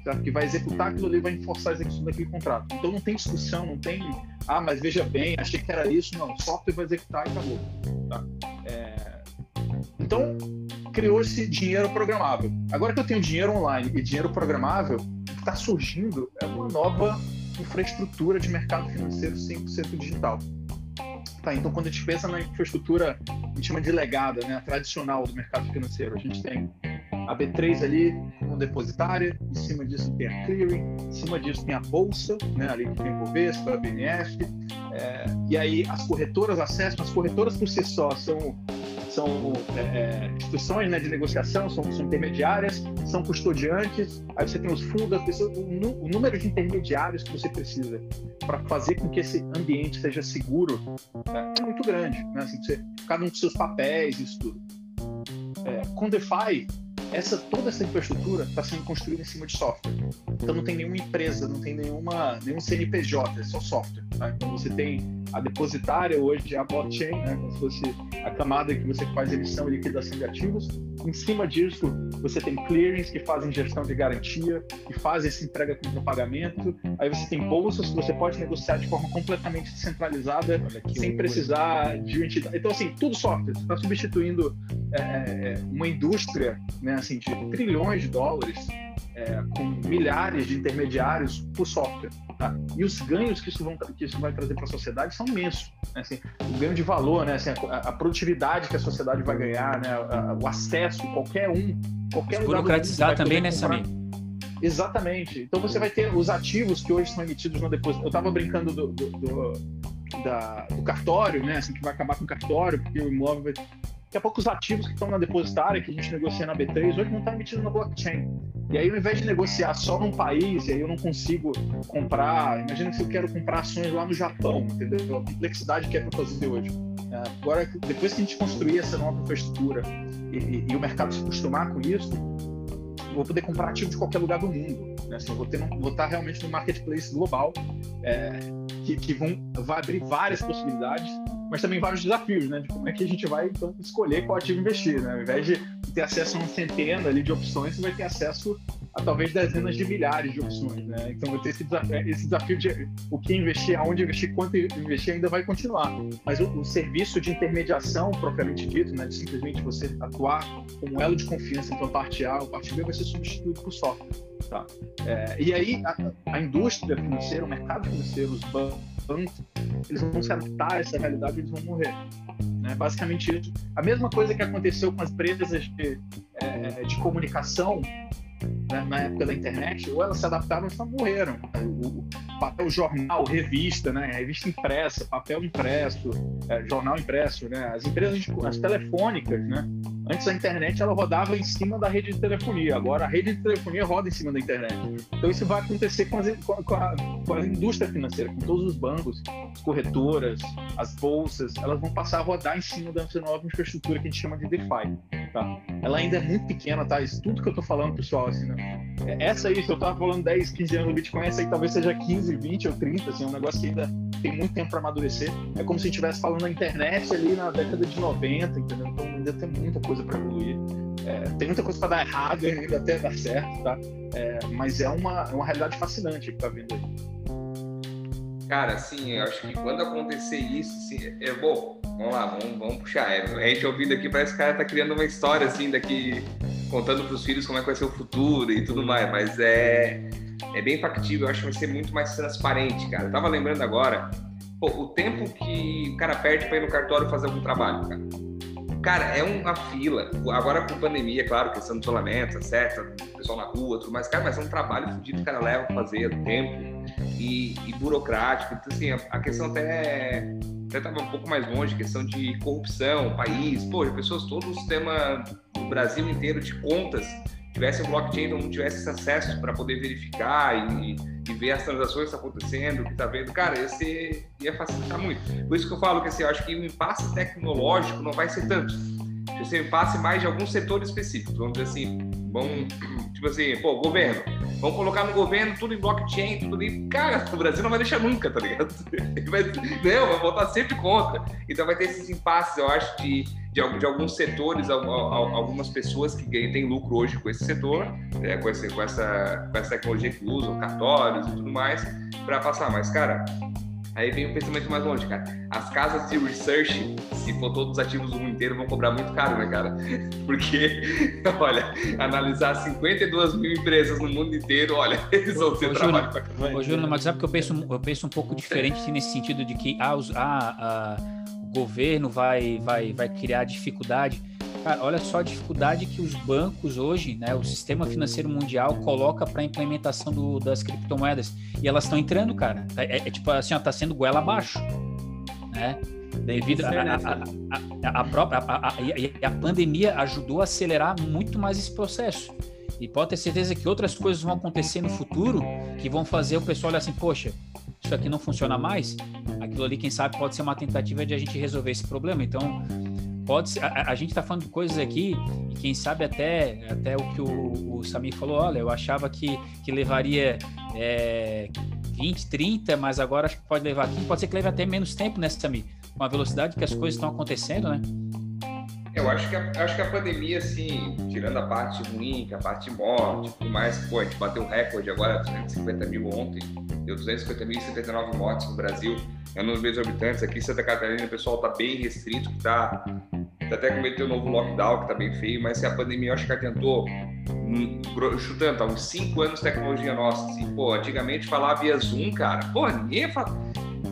certo? que vai executar aquilo ali, vai enforçar a execução daquele contrato. Então não tem discussão, não tem, ah, mas veja bem, achei que era isso, não, o software vai executar e acabou. Tá? É... Então, criou esse dinheiro programável. Agora que eu tenho dinheiro online e dinheiro programável, o que está surgindo é uma nova infraestrutura de mercado financeiro 100% digital. Tá, então, quando a gente pensa na infraestrutura, a gente chama de legada, né, tradicional do mercado financeiro, a gente tem a B3 ali como depositária, em cima disso tem a clearing, em cima disso tem a bolsa, né, ali que tem o Bovespa, a BNF, é, e aí as corretoras acessam, as corretoras por si só são são é, é, instituições né, de negociação, são, são, intermediárias, são custodiantes, aí você tem os fundos o, o número de intermediários que você precisa para fazer com que esse ambiente seja seguro né, é muito grande, né? Assim, você, cada um com seus papéis, isso tudo. É, com DeFi, essa, toda essa infraestrutura está sendo construída em cima de software. Então não tem nenhuma empresa, não tem nenhuma, nenhum CNPJ, é só software. Tá? Então você tem a depositária hoje, a blockchain, né? como se fosse a camada que você faz emissão e liquidação de ativos. Em cima disso, você tem clearings que fazem gestão de garantia, que fazem essa entrega com pagamento. Aí você tem bolsas que você pode negociar de forma completamente descentralizada, sem precisar de entidade. Então, assim, tudo software. Você está substituindo é, é, é, uma indústria né, assim, de trilhões de dólares é, com milhares de intermediários por software. Tá? E os ganhos que isso, vão, que isso vai trazer para a sociedade são imensos. Né? Assim, o ganho de valor, né? assim, a, a, produtividade que a sociedade vai ganhar, né? A, o acesso, qualquer um, qualquer lugar Burocratizar também, né, Samir? Exatamente. Então você vai ter os ativos que hoje são emitidos no depósito. Eu estava brincando do, do, do, da, do, cartório, né? Assim, que vai acabar com o cartório, porque o imóvel vai Daqui a pouco os ativos que estão na depositária, que a gente negocia na B3, hoje não está emitido na blockchain. E aí, ao invés de negociar só num país, e aí eu não consigo comprar, imagina se eu quero comprar ações lá no Japão, entendeu? A complexidade que é para fazer hoje. É, agora, depois que a gente construir essa nova infraestrutura e, e, e o mercado se acostumar com isso, vou poder comprar ativo de qualquer lugar do mundo. Né? Assim, vou, ter, vou estar realmente no marketplace global, é, que, que vão, vai abrir várias possibilidades mas também vários desafios, né? De como é que a gente vai então escolher qual ativo investir, né? Ao invés de ter acesso a uma centena ali de opções, você vai ter acesso a talvez dezenas de milhares de opções, né? Então vai ter esse desafio, esse desafio de o que investir, aonde investir, quanto investir ainda vai continuar. Mas o, o serviço de intermediação propriamente dito, né? De simplesmente você atuar como elo de confiança entre a parte A e a parte B vai ser substituído por software. Tá? É, e aí a, a indústria financeira, o mercado financeiro, os bancos eles vão se adaptar a essa realidade, eles vão morrer. Né? Basicamente isso. A mesma coisa que aconteceu com as empresas de, é, de comunicação na época da internet, ou elas se adaptaram ou elas morreram. O, papel jornal, revista, né, revista impressa, papel impresso, é, jornal impresso, né, as empresas, as telefônicas, né, Antes a internet ela rodava em cima da rede de telefonia, agora a rede de telefonia roda em cima da internet. Então isso vai acontecer com, as, com, a, com, a, indústria financeira, com todos os bancos, as corretoras, as bolsas, elas vão passar a rodar em cima dessa nova infraestrutura que a gente chama de DeFi. Tá? Ela ainda é muito pequena, tá? Isso tudo que eu estou falando, pessoal, assim, né? É, essa aí, se eu estava falando 10, 15 anos do Bitcoin, essa aí talvez seja 15, 20 ou 30, assim, é um negócio que ainda tem muito tempo para amadurecer. É como se estivesse falando na internet ali na década de 90, entendeu? Então ainda tem muita coisa para evoluir. É, tem muita coisa para dar errado ainda até dar certo, tá? É, mas é uma, é uma realidade fascinante que tá vindo aí. Cara, assim, eu acho que quando acontecer isso, assim, é bom. Vamos lá, vamos, vamos puxar. É, a gente ouvindo aqui, parece que o cara tá criando uma história, assim, daqui, contando pros filhos como é que vai ser o futuro e tudo mais, mas é, é bem factível, eu acho que vai ser muito mais transparente, cara. Eu tava lembrando agora, pô, o tempo que o cara perde pra ir no cartório fazer algum trabalho, cara. Cara, é uma fila. Agora com pandemia, claro, questão do isolamento, certo? Pessoal na rua, tudo mais. Cara, mas é um trabalho fodido que o cara leva pra fazer, tempo e, e burocrático. Então, assim, a, a questão até até estava um pouco mais longe, questão de corrupção, país, pô, pessoas, todo o sistema do Brasil inteiro de contas tivesse um blockchain, não tivesse acesso para poder verificar e, e, ver as transações que estão acontecendo, o que está vendo, cara, ia, ser, ia facilitar muito. Por isso que eu falo que assim, eu acho que o impasse tecnológico não vai ser tanto. Vai ser um impasse mais de algum setor específico, vamos dizer assim, vamos, [CLEARS THROAT] tipo assim, pô, governo, vamos colocar no governo tudo em blockchain, tudo ali. Cara, o Brasil não vai deixar nunca, tá ligado? [LAUGHS] Vai, não, vai voltar sempre contra. Então vai ter esses impasses, eu acho, de, de, de alguns setores, algumas pessoas que têm lucro hoje com esse setor, é, com, esse, com, essa, com essa tecnologia que usam, cartórios e tudo mais, para passar. Mas, cara, Aí vem o pensamento mais longe, cara. As casas de research, se for todos os ativos do mundo inteiro, vão cobrar muito caro, né, cara? [LAUGHS] Porque, [LAUGHS] olha, analisar 52 mil empresas no mundo inteiro, olha, [LAUGHS] eles vão ter ô, trabalho Júnior, pra Ô, Júnior, mas sabe que eu penso, eu penso um pouco diferente nesse sentido de que ah, os, ah, ah, governo vai, vai, vai criar dificuldade Cara, olha só a dificuldade que os bancos hoje, né, o sistema financeiro mundial coloca para a implementação do, das criptomoedas. E elas estão entrando, cara. É, é, tipo assim, ó, tá sendo goela abaixo, né? Devido a, a, a, a, própria a, a, a pandemia ajudou a acelerar muito mais esse processo. E pode ter certeza que outras coisas vão acontecer no futuro que vão fazer o pessoal olhar assim, poxa, isso aqui não funciona mais. Aquilo ali, quem sabe, pode ser uma tentativa de a gente resolver esse problema. Então, pode ser, a, a gente está falando de coisas aqui e quem sabe até até o que o, o Samir falou olha eu achava que, que levaria é, 20, 30 mas agora acho que pode levar 15 pode ser que leve até menos tempo né Samir com a velocidade que as coisas estão acontecendo né eu acho que, a, acho que a pandemia, assim, tirando a parte ruim, que a parte morte tudo mais, pô, a gente bateu recorde agora, 250 mil ontem, deu 250.079 mortes no Brasil, é um número exorbitantes. Aqui em Santa Catarina o pessoal tá bem restrito, que tá, tá até cometeu um novo lockdown, que tá bem feio, mas se a pandemia eu acho que hum, chutando, tá uns 5 anos de tecnologia nossa, assim, pô, antigamente falava via Zoom, cara, pô, ninguém fala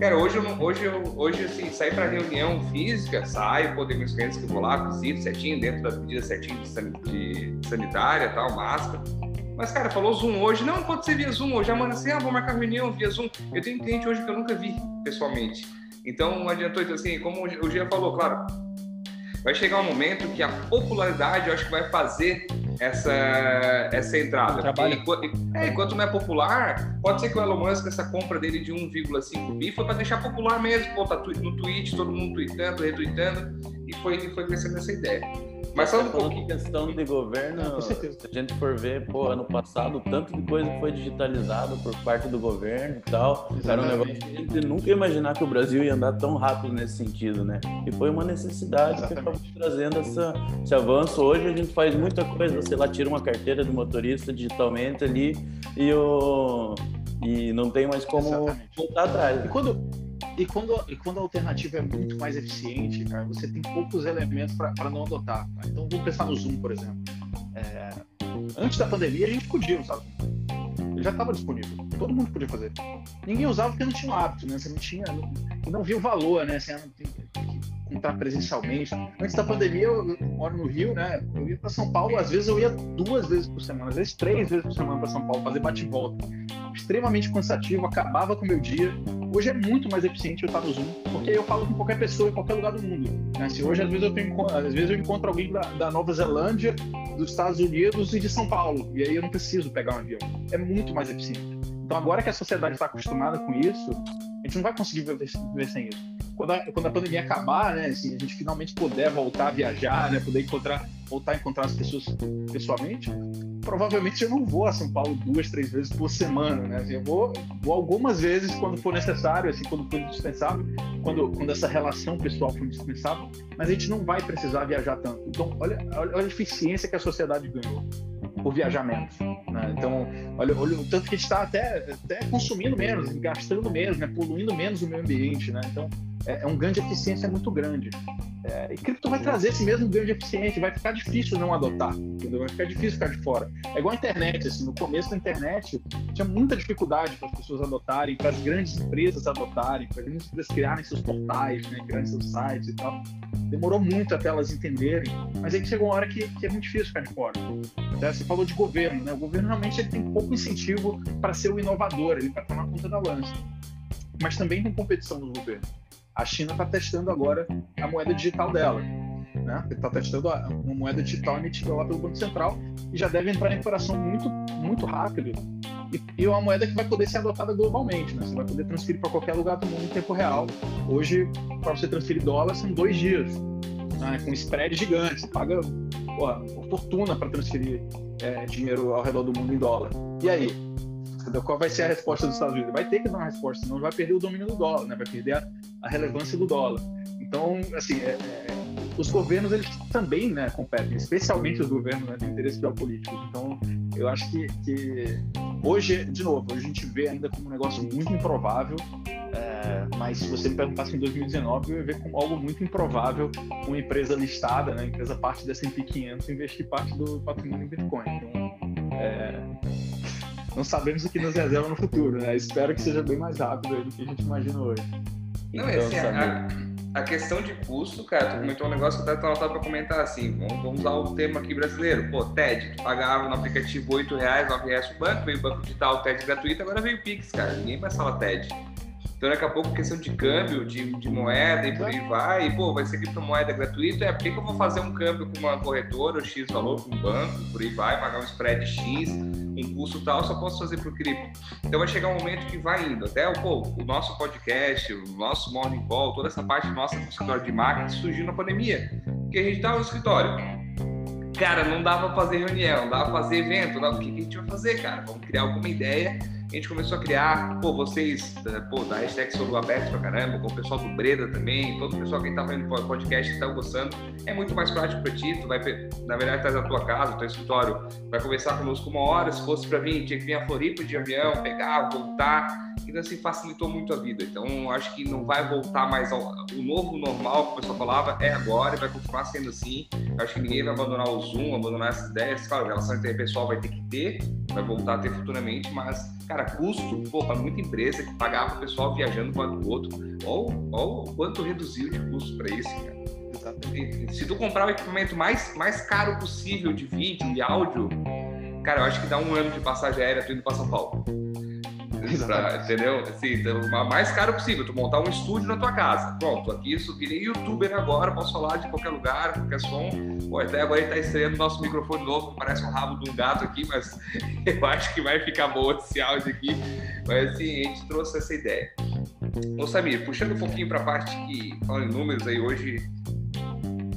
Cara, hoje eu, hoje eu, hoje assim, sair para reunião física, saio, pô, tem meus clientes que vou lá, visito certinho, dentro das medidas certinhas de, de sanitária, tal, máscara. Mas, cara, falou Zoom hoje, não pode ser via Zoom hoje, amanhã assim, ah, vou marcar reunião via Zoom. Eu tenho cliente hoje que eu nunca vi pessoalmente. Então, não adiantou, então, assim, como o Gia falou, claro, vai chegar um momento que a popularidade, eu acho que vai fazer essa, essa entrada. Enquanto, é, enquanto não é popular, pode ser que o Elon Musk, essa compra dele de 1,5 bi, foi para deixar popular mesmo. Pô, tá no Twitch, todo mundo tweetando, retweetando, e foi, foi crescendo essa ideia. Mas só um pouquinho. questão de governo, se a gente for ver, pô, ano passado, tanto de coisa que foi digitalizado por parte do governo e tal, Exatamente. era um negócio que a gente nunca ia imaginar que o Brasil ia andar tão rápido nesse sentido, né? E foi uma necessidade Exatamente. que acabou trazendo essa, esse avanço. Hoje a gente faz muita coisa, sei lá, tira uma carteira do motorista digitalmente ali e, o, e não tem mais como Exatamente. voltar atrás. E quando, e quando, e quando a alternativa é muito mais eficiente, cara, você tem poucos elementos para não adotar. Tá? Então vamos pensar no Zoom, por exemplo. É, antes da pandemia a gente podia usar Ele já estava disponível. Todo mundo podia fazer. Ninguém usava porque não tinha o hábito, né? Você não tinha. Não, não via o valor, né? Você não tem, que comprar presencialmente. Antes da pandemia, eu moro no Rio, né? Eu ia para São Paulo, às vezes eu ia duas vezes por semana, às vezes três vezes por semana para São Paulo, fazer bate-volta. Extremamente cansativo, acabava com o meu dia Hoje é muito mais eficiente eu estar no Zoom, porque eu falo com qualquer pessoa em qualquer lugar do mundo. Né? Se hoje, às vezes, eu tenho, às vezes eu encontro alguém da, da, Nova Zelândia, dos Estados Unidos e de São Paulo, e aí eu não preciso pegar um avião. É muito mais eficiente. Então, agora que a sociedade está acostumada com isso, a gente não vai conseguir viver, viver sem isso. Quando a, quando a pandemia acabar, né, a gente finalmente puder voltar a viajar, né, poder encontrar, voltar a encontrar as pessoas pessoalmente, provavelmente eu não vou a São Paulo duas, três vezes por semana, né? Assim, eu vou, vou algumas vezes quando for necessário, assim, quando for indispensável, quando, quando essa relação pessoal for indispensável, mas a gente não vai precisar viajar tanto. Então, olha, olha a eficiência que a sociedade ganhou. por viajamento. Né? Então, olha, olha o tanto que a gente está até, até consumindo menos, gastando menos, né? poluindo menos o meio ambiente. Né? Então, é, é um ganho de eficiência muito grande. É, e cripto vai trazer esse mesmo ganho de eficiência, vai ficar difícil não adotar, entendeu? vai ficar difícil ficar de fora. É igual a internet, assim, no começo da internet tinha muita dificuldade para as pessoas adotarem, para as grandes empresas adotarem, para as grandes empresas criarem seus portais, né, criarem seus sites e tal. Demorou muito até elas entenderem, mas aí chegou uma hora que, que é muito difícil ficar de fora. Né? Você falou de governo, né? o governo realmente ele tem pouco incentivo para ser o inovador, ele para estar na ponta da lança. Mas também tem competição no governo a China está testando agora a moeda digital dela. Né? Está testando uma moeda digital emitida lá pelo Banco Central e já deve entrar em operação muito, muito rápido. E, e é uma moeda que vai poder ser adotada globalmente. Né? Você vai poder transferir para qualquer lugar do mundo em tempo real. Hoje, para você transferir dólar, são dois dias, né? com spread gigante. Você paga fortuna para transferir é, dinheiro ao redor do mundo em dólar. E aí? Qual vai ser a resposta dos Estados Unidos? Vai ter que dar uma resposta, senão vai perder o domínio do dólar, né? vai perder a, a relevância do dólar. Então, assim, é, é, os governos eles também né, competem, especialmente os governos né, de interesse geopolítico. Então, eu acho que, que, hoje, de novo, a gente vê ainda como um negócio muito improvável, é, mas se você me perguntasse em 2019, eu ia ver como algo muito improvável uma empresa listada, né, empresa parte da S&P 500, investir parte do patrimônio em Bitcoin. Então, é, não sabemos o que nos reserva no futuro, né? Espero que seja bem mais rápido do que a gente imagina hoje. Não, então, assim, a, a, questão de custo, cara, tu comentou um negócio que eu até anotado para comentar assim, vamos, vamos, usar o tema aqui brasileiro. Pô, TED, tu pagava no aplicativo 8 reais, 9 reais pro banco, veio o banco digital, TED gratuito, agora veio o Pix, cara, ninguém mais fala TED. Então, daqui a pouco, questão de câmbio, de, de moeda e por aí vai. E, pô, vai ser criptomoeda gratuita. É por que eu vou fazer um câmbio com uma corretora, o X valor, com um banco, por aí vai, pagar um spread X, um custo tal, só posso fazer por cripto. Então, vai chegar um momento que vai indo. Até pô, o nosso podcast, o nosso morning call, toda essa parte nossa do escritório de marketing surgiu na pandemia. Porque a gente estava no escritório. Cara, não dava pra fazer reunião, não dava pra fazer evento. Não dava... O que a gente vai fazer, cara? Vamos criar alguma ideia a gente começou a criar, pô, vocês, eh, pô, da hashtag Solo Aberto pra caramba, com o pessoal do Breda também, todo o pessoal que tá vendo podcast que tá gostando, é muito mais prático pra ti, tu vai, na verdade, tá na tua casa, teu escritório, vai conversar conosco uma hora, se fosse pra vir, tinha que vir a Floripa de avião, pegar, voltar, então assim, facilitou muito a vida, então acho que não vai voltar mais ao o novo normal que o pessoal falava, é agora e vai continuar sendo assim, acho que ninguém vai abandonar o Zoom, abandonar essas ideias, claro, a relação interpessoal vai ter que ter, vai voltar a ter futuramente, mas Cara, custo, pô, para muita empresa que pagava o pessoal viajando para o outro, ou, ou quanto reduziu de custo para isso, cara. Exatamente. Se tu comprar o equipamento mais, mais caro possível de vídeo e áudio, cara, eu acho que dá um ano de passagem aérea tu indo para São Paulo. Pra, entendeu? Assim, então, o mais caro possível, tu montar um estúdio na tua casa. Pronto, aqui eu virei youtuber agora, posso falar de qualquer lugar, qualquer som. Pô, até agora ele tá estreando nosso microfone novo, parece um rabo de um gato aqui, mas [LAUGHS] eu acho que vai ficar bom esse áudio aqui. Mas assim, a gente trouxe essa ideia. Ô Samir, puxando um pouquinho para a parte que, falando em números aí, hoje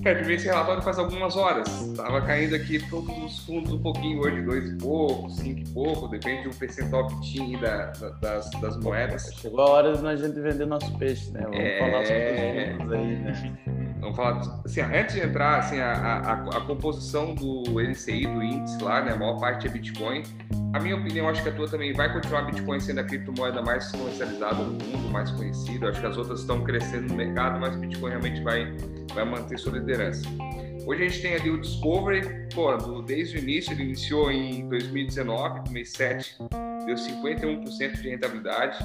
Cara, eu vi esse relatório faz algumas horas. Tava caindo aqui todos os fundos um pouquinho hoje, dois e pouco, cinco e pouco, depende do percentual que tinha da, da, das, das moedas. Chegou a hora de a gente vender nosso peixe, né? Vamos é... falar sobre os fundos aí, né? [LAUGHS] Vamos falar, assim, antes de entrar, assim, a, a, a composição do NCI, do índice lá, né? A maior parte é Bitcoin. A minha opinião, acho que a tua também vai continuar Bitcoin sendo a criptomoeda mais comercializada do mundo, mais conhecida. Acho que as outras estão crescendo no mercado, mas Bitcoin realmente vai, vai manter sua liderança. Hoje a gente tem ali o Discovery, pô, do, desde o início, ele iniciou em 2019, mês 7, deu 51% de rentabilidade.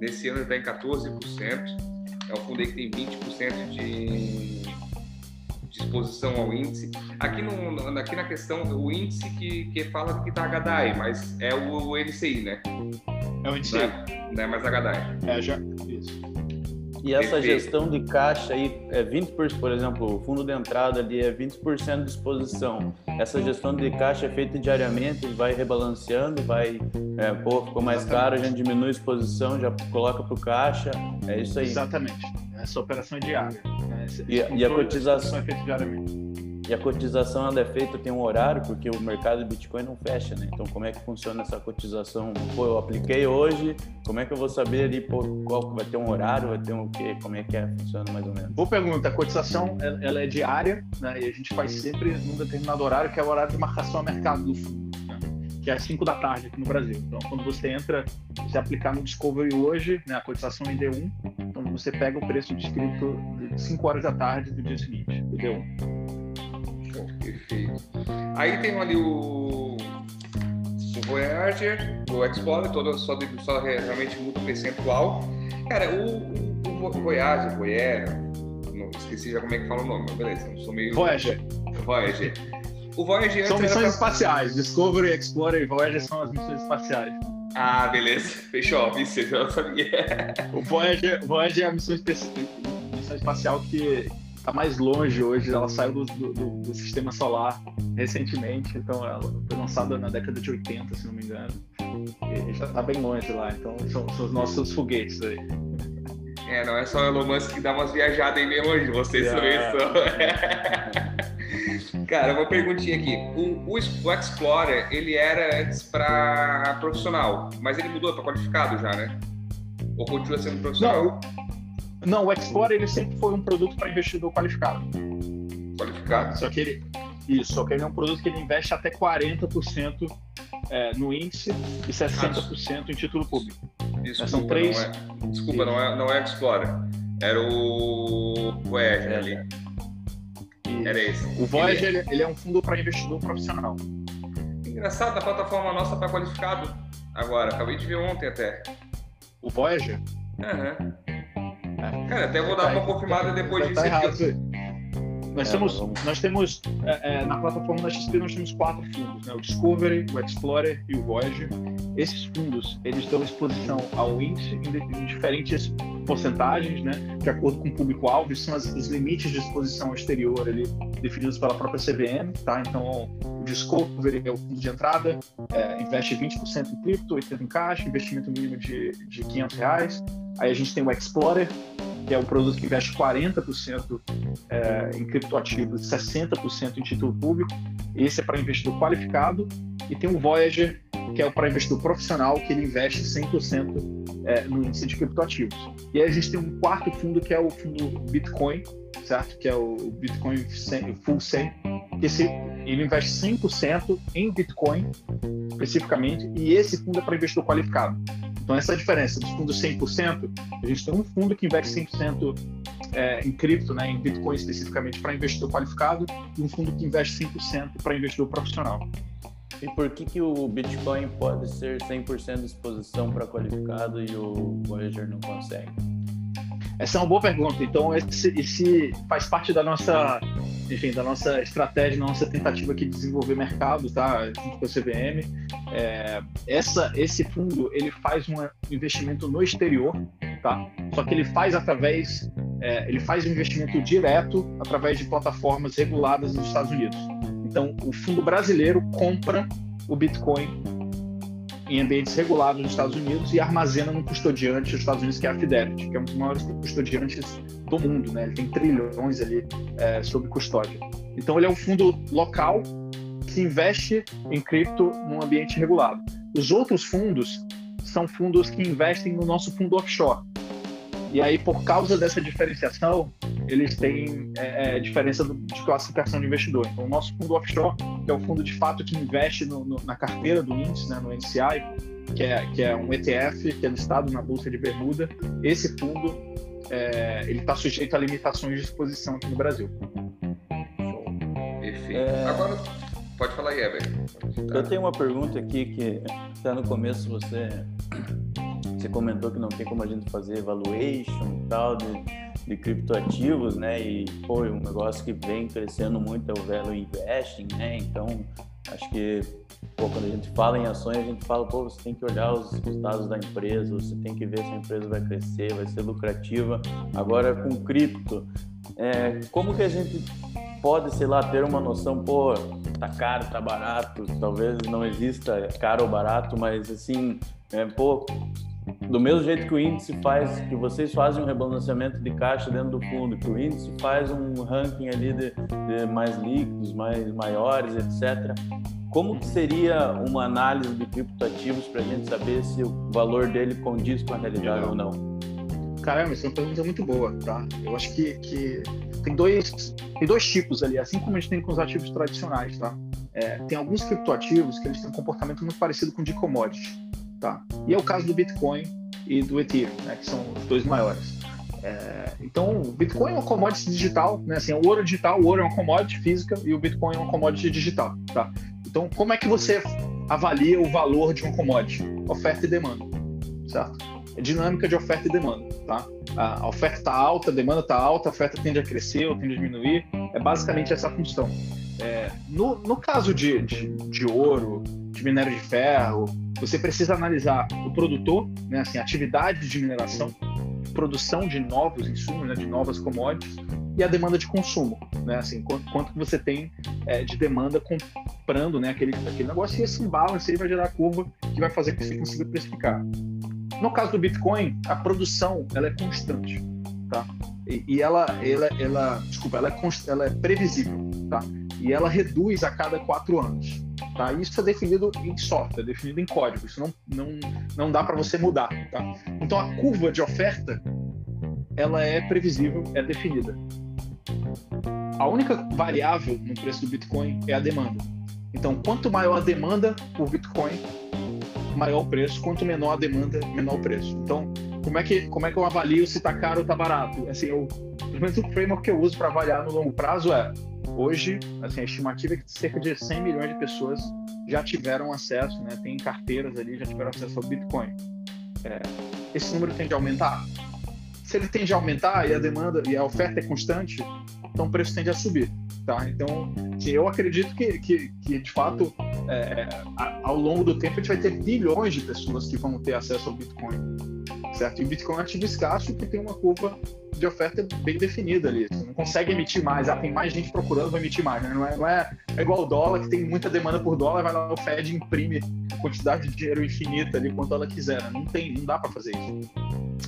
Nesse ano ele está em 14%. É um fundo aí que tem 20% de disposição ao índice. Aqui, no, aqui na questão, o índice que, que fala que está HDI, mas é o, o NCI, né? É o NCI. Não é, não é mais HDI. É, já. Isso. E essa gestão de caixa aí, é 20%, por exemplo, o fundo de entrada ali é 20% de exposição. Essa gestão de caixa é feita diariamente, ele vai rebalanceando, vai, é, pô, ficou mais caro, a gente diminui a exposição, já coloca para o caixa, é isso aí. Exatamente, essa operação é diária. Né? Esse, e, e a cotização é feita diariamente. E a cotização ela é feita, tem um horário, porque o mercado de Bitcoin não fecha, né? Então, como é que funciona essa cotização? Pô, eu apliquei hoje, como é que eu vou saber ali, pô, qual vai ter um horário, vai ter um quê? Como é que é? Funciona mais ou menos? Boa pergunta. A cotização, ela é diária, né? E a gente faz sempre num determinado horário, que é o horário de marcação a mercado do fundo. Que é às 5 da tarde aqui no Brasil. Então, quando você entra, você aplicar no Discovery hoje, né, a cotização em D1, então você pega o preço descrito de 5 horas da tarde do dia seguinte, do D1. perfeito. Aí tem ali o, o Voyager, o Explorer, todo, só, só realmente muda o percentual. Cara, o, o, o Voyager, Voyager, não, esqueci já como é que fala o nome, mas beleza, eu sou meio... Voyager. Voyager. O Voyager São missões pra... espaciais. Discovery, Explorer e Voyager são as missões espaciais. Ah, beleza. Fechou. Isso eu sabia. o Voyager, Voyager é a missão, missão espacial que está mais longe hoje. Ela saiu do, do, do, sistema solar recentemente. Então, ela foi lançada na década de 80, se não me engano. E já está bem longe lá. Então, são, são os nossos foguetes aí. É, não é só o Elon Musk que dá umas viajadas aí meio longe. Vocês yeah. também são. [LAUGHS] Cara, uma perguntinha aqui. O, o, o Explorer, ele era antes para profissional, mas ele mudou para qualificado já, né? Ou continua sendo profissional? Não, não o Explorer ele sempre foi um produto para investidor qualificado. Qualificado? Só que ele, isso, só que ele é um produto que ele investe até 40% é, no índice e 60% em título público. Desculpa, São três. Não é, desculpa, não é, não é Explorer. Era o Voyager é, ali. Era esse. O Voyager ele, ele é um fundo para investidor profissional. Engraçado, a plataforma nossa está qualificado agora. Acabei de ver ontem até. O Voyager? Uhum. Cara, até vou dar uma confirmada depois tá disso. Errado. Nós temos, nós temos é, é, na plataforma da XP nós temos quatro fundos, né? o Discovery, o Explorer e o Voyager. Esses fundos eles dão exposição ao índice em, diferentes porcentagens, né? de acordo com o público-alvo, são as, os limites de exposição exterior ali, definidos pela própria CVM. Tá? Então, o Discovery é o fundo de entrada, é, investe 20% em cripto, 80% em caixa, investimento mínimo de, de 500 reais. Aí a gente tem o Explorer, que é o produto que investe 40% é, em criptoativos e 60% em título público. Esse é para investidor qualificado. E tem o Voyager, que é para investidor profissional, que ele investe 100% é, no índice de criptoativos. E aí a gente tem um quarto fundo, que é o fundo Bitcoin, certo? Que é o Bitcoin Full 100, que esse, ele investe 100% em Bitcoin, especificamente, e esse fundo é para investidor qualificado. Então, essa é a diferença dos fundos 100%. A gente tem um fundo que investe 100% é, em cripto, né, em Bitcoin especificamente, para investidor qualificado, e um fundo que investe 100% para investidor profissional. E por que, que o Bitcoin pode ser 100% de exposição para qualificado e o Voyager não consegue? Essa é uma boa pergunta. Então, esse, esse faz parte da nossa, enfim, da nossa estratégia, da nossa tentativa aqui de desenvolver mercado, tá? Junto com a CVM. É, essa, esse fundo, ele faz um investimento no exterior, tá? Só que ele faz através, é, ele faz um investimento direto através de plataformas reguladas nos Estados Unidos. Então, o fundo brasileiro compra o Bitcoin em ambientes regulados nos Estados Unidos e armazena no custodiante dos Estados Unidos, que é a Fidelity, que é um dos maiores custodiantes do mundo, né? Ele tem trilhões ali é, sob custódia. Então ele é um fundo local que investe em cripto num ambiente regulado. Os outros fundos são fundos que investem no nosso fundo offshore. E aí, por causa dessa diferenciação, eles têm é, é, diferença de classificação de investidor. Então, o nosso fundo offshore, que é o fundo de fato que investe no, no, na carteira do índice, né, no NCI, que é, que é um ETF, que é listado na Bolsa de Bermuda, esse fundo é, ele está sujeito a limitações de exposição aqui no Brasil. Perfeito. É... Agora, pode falar aí, Ever. Eu tenho uma pergunta aqui que até no começo você, você comentou que não tem como a gente fazer evaluation e tal de de criptoativos, né? E foi um negócio que vem crescendo muito é o value investing, né? Então, acho que pô, quando a gente fala em ações, a gente fala, pô, você tem que olhar os, os dados da empresa, você tem que ver se a empresa vai crescer, vai ser lucrativa. Agora, com cripto, é, como que a gente pode, sei lá, ter uma noção, pô, tá caro, tá barato, talvez não exista caro ou barato, mas assim, é, pô, do mesmo jeito que o índice faz, que vocês fazem um rebalanceamento de caixa dentro do fundo, que o índice faz um ranking ali de, de mais líquidos, mais maiores, etc. Como que seria uma análise de criptoativos para a gente saber se o valor dele condiz com a realidade ou não? Caramba, essa é uma pergunta muito boa, tá? Eu acho que, que tem, dois, tem dois tipos ali, assim como a gente tem com os ativos tradicionais, tá? é, tem alguns criptoativos que eles têm um comportamento muito parecido com o de commodity, tá? E é o caso do Bitcoin e do Ethereum, né, que são os dois maiores. É, então, o Bitcoin é uma commodity digital, né? Assim, o ouro digital, o ouro é uma commodity física e o Bitcoin é uma commodity digital, tá? Então, como é que você avalia o valor de uma commodity? Oferta e demanda, certo? É dinâmica de oferta e demanda, tá? A oferta está alta, a demanda está alta, a oferta tende a crescer ou tende a diminuir. É basicamente essa função. É, no, no caso de, de, de, ouro, de minério de ferro, você precisa analisar o produtor, né, assim, atividade de mineração, produção de novos insumos, né, de novas commodities, e a demanda de consumo, né, assim, quanto, quanto você tem é, de demanda comprando né, aquele, aquele negócio, e esse balance aí vai gerar a curva que vai fazer que você consiga precificar. No caso do Bitcoin, a produção ela é constante, tá? E, e ela, ela, ela, desculpa, ela é, ela é previsível, tá? E ela reduz a cada quatro anos, tá? Isso é definido em software, é definido em código. Isso não, não, não dá para você mudar, tá? Então a curva de oferta ela é previsível, é definida. A única variável no preço do Bitcoin é a demanda. Então, quanto maior a demanda por Bitcoin, maior o preço, quanto menor a demanda, menor o preço. Então, como é que, como é que eu avalio se está caro ou está barato? Assim, eu, o framework que eu uso para avaliar no longo prazo é, hoje, assim, a estimativa é que cerca de 100 milhões de pessoas já tiveram acesso, né, tem carteiras ali, já tiveram acesso ao Bitcoin. É, esse número tende a aumentar? Se ele tende a aumentar e a demanda e a oferta é constante, então o preço tende a subir. Tá? Então, eu acredito que, que, que de fato, é, ao longo do tempo, a gente vai ter bilhões de pessoas que vão ter acesso ao Bitcoin. Certo? E o Bitcoin é um ativo escasso que tem uma curva de oferta bem definida ali. Você não consegue emitir mais. Ah, tem mais gente procurando, vai emitir mais. Né? Não, é, não é, é igual o dólar, que tem muita demanda por dólar, vai lá o Fed imprime quantidade de dinheiro infinita ali quanto ela quiser. Né? Não tem, não dá para fazer isso.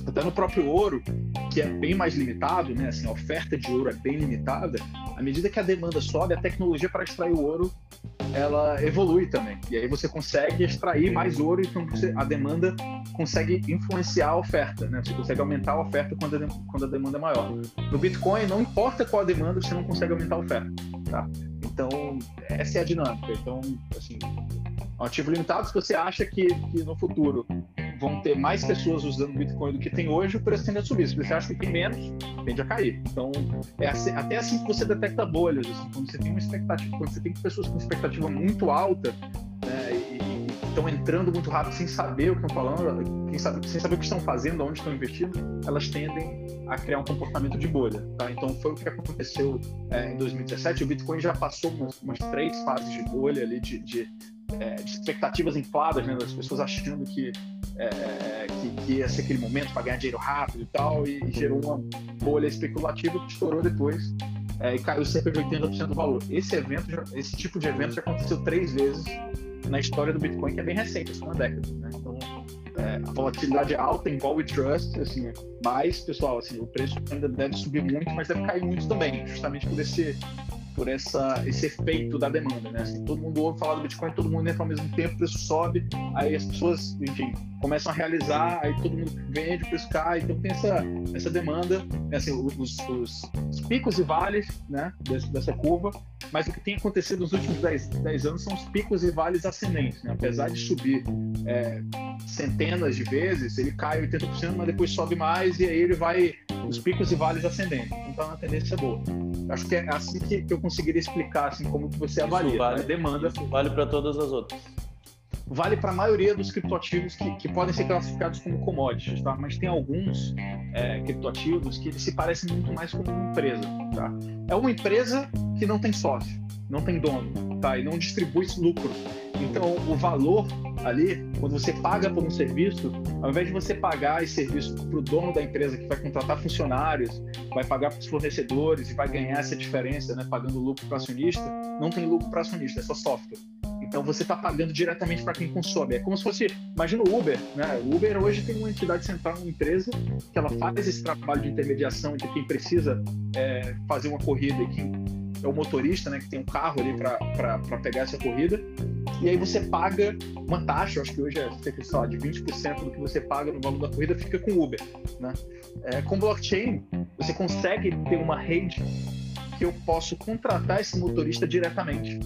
Até no próprio ouro, que é bem mais limitado, né? Assim, a oferta de ouro é bem limitada. À medida que a demanda sobe, a tecnologia para extrair o ouro ela evolui também. E aí você consegue extrair mais ouro então você, a demanda consegue influenciar a oferta, né? Você consegue aumentar a oferta quando a, quando a demanda é maior. No Bitcoin, não importa qual a demanda, você não consegue aumentar a oferta, tá? Então, essa é a dinâmica. Então, assim, ativo limitado, se você acha que, que no futuro vão ter mais pessoas usando Bitcoin do que tem hoje, o preço tende a subir. Se você acha que tem menos, tende a cair. Então, é assim, até assim que você detecta bolhas. Assim, quando você tem uma expectativa, quando você tem pessoas com expectativa muito alta, né, estão entrando muito rápido sem saber o que estão falando, quem sabe, sem saber o que estão fazendo, onde estão investindo, elas tendem a criar um comportamento de bolha. Tá? Então, foi o que aconteceu é, em 2017. O Bitcoin já passou umas, umas três fases de bolha ali de, de é, de expectativas infladas, né, das pessoas achando que, é, que, que, ia ser aquele momento para ganhar dinheiro rápido e tal, e, e gerou uma bolha especulativa que estourou depois é, e caiu cerca de 80% do valor. Esse evento, esse tipo de evento já aconteceu três vezes na história do Bitcoin, que é bem recente, assim, uma década. Né? Então, é, a volatilidade alta envolve trust, assim, mas, pessoal, assim, o preço ainda deve subir muito, mas deve cair muito também, justamente por esse por essa, esse efeito da demanda, né? Assim, todo mundo ouve falar do Bitcoin, todo mundo entra ao mesmo tempo, o preço sobe, aí as pessoas, enfim, começam a realizar, aí todo mundo vende, o preço cai, então tem essa, essa demanda, né? assim, os, os, os, picos e vales, né, dessa, dessa, curva, mas o que tem acontecido nos últimos 10, 10 anos são os picos e vales ascendentes, né? Apesar de subir é, centenas de vezes, ele cai 80%, mas depois sobe mais e aí ele vai os picos e vales ascendentes. Então uma tendência boa. Acho que é assim que eu conseguiria explicar assim como que você avalia isso vale, né? demanda. Isso vale para todas as outras. Vale para a maioria dos criptoativos que, que podem ser classificados como commodities, tá? Mas tem alguns é, criptoativos que se parecem muito mais com uma empresa, tá? É uma empresa que não tem sócio, não tem dono, tá? E não distribui lucro. Então, o valor ali, quando você paga por um serviço, ao invés de você pagar esse serviço para o dono da empresa que vai contratar funcionários, vai pagar para os fornecedores e vai ganhar essa diferença, né, pagando lucro para acionista, não tem lucro para acionista, é só software. Então você está pagando diretamente para quem consome. É como se fosse, imagina o Uber, né? O Uber hoje tem uma entidade central, uma empresa que ela faz esse trabalho de intermediação entre quem precisa é, fazer uma corrida e quem é o motorista, né, que tem um carro ali para pegar essa corrida. E aí você paga uma taxa, acho que hoje é lá, de 20% do que você paga no valor da corrida fica com Uber. Né? É, com blockchain, você consegue ter uma rede que eu posso contratar esse motorista diretamente.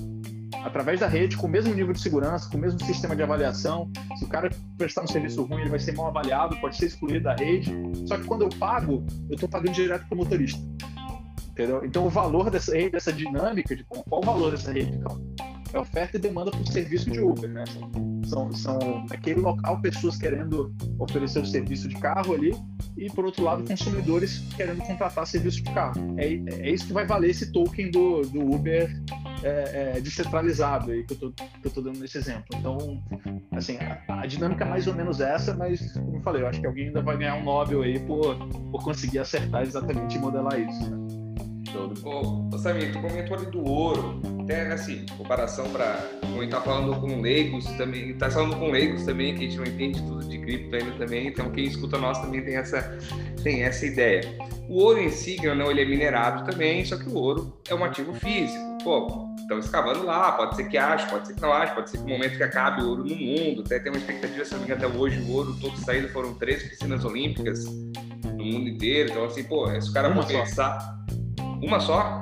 Através da rede, com o mesmo nível de segurança, com o mesmo sistema de avaliação. Se o cara prestar um serviço ruim, ele vai ser mal avaliado, pode ser excluído da rede. Só que quando eu pago, eu estou pagando direto para o motorista. Entendeu? Então, o valor dessa rede, dessa dinâmica, de qual o valor dessa rede? Então, é oferta e demanda por serviço de Uber, né? São, são naquele local pessoas querendo oferecer o serviço de carro ali e, por outro lado, consumidores querendo contratar serviço de carro. É, é isso que vai valer esse token do, do Uber é, é, descentralizado aí que eu, tô dando nesse exemplo. Então, assim, a, a, dinâmica é mais ou menos essa, mas, como eu falei, eu acho que alguém ainda vai ganhar um Nobel aí por, por conseguir acertar exatamente e modelar isso. Né? Ô, Samir, tu comentou ali do ouro, até assim, comparação para quem tá falando com leigos também, tá falando com leigos também, que a gente não entende tudo de cripto ainda também, então quem escuta nós também tem essa, tem essa ideia. O ouro em si, não, ele é minerado também, só que o ouro é um ativo físico. Pô, estão escavando lá, pode ser que ache, pode ser que não ache, pode ser que no momento que acabe o ouro no mundo, até tem uma expectativa, se não me engano, até hoje o ouro todo saído foram três piscinas olímpicas no mundo inteiro, então assim, pô, se o cara for pensar uma só?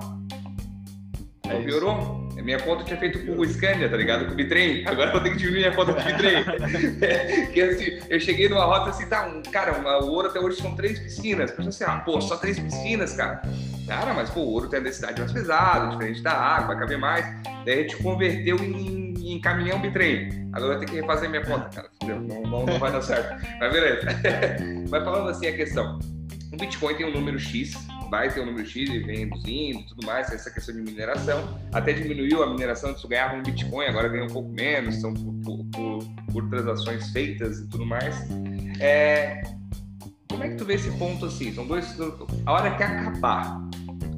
É piorou? Minha conta tinha feito com o Scania, tá ligado? Com o Bitrem. Agora eu vou ter que diminuir a conta com o Bitrem. [LAUGHS] que assim, eu cheguei numa rota assim, tá, um, cara, uma, o ouro até hoje são três piscinas. Eu assim, ah, pô, só três piscinas, cara. Cara, mas pô, o ouro tem a densidade mais pesada, diferente da água, vai caber mais. Daí a gente converteu em, em caminhão bitrem. Agora eu vou ter que refazer minha conta, cara. Não, não, não vai dar certo. Mas beleza. [LAUGHS] Mas falando assim a questão. O Bitcoin tem um número X vai ter um número X e vem reduzindo tudo mais, essa questão de mineração. Até diminuiu a mineração, antes ganhava um Bitcoin, agora ganha um pouco menos, são por, por, por transações feitas e tudo mais. É, como é que tu vê esse ponto assim? São dois. A hora que acabar,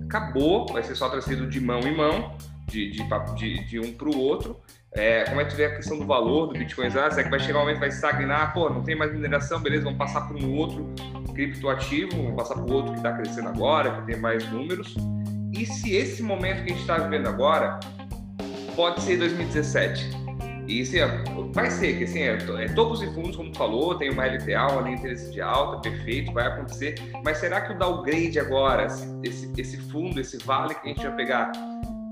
acabou, vai ser só trazido de mão em mão, de, de, de, de um para o outro. É, como é que tu vê a questão do valor do Bitcoin? Ah, será que vai chegar um momento vai estagnar? Pô, não tem mais mineração, beleza, vamos passar para um outro criptoativo, vamos passar o outro que está crescendo agora, que tem mais números. E se esse momento que a gente está vivendo agora pode ser 2017? E assim, vai ser, que assim, é, é topos e fundos, como tu falou, tem uma LTA, uma linha de interesse de alta, perfeito, vai acontecer. Mas será que o downgrade agora, esse, esse fundo, esse vale que a gente vai pegar,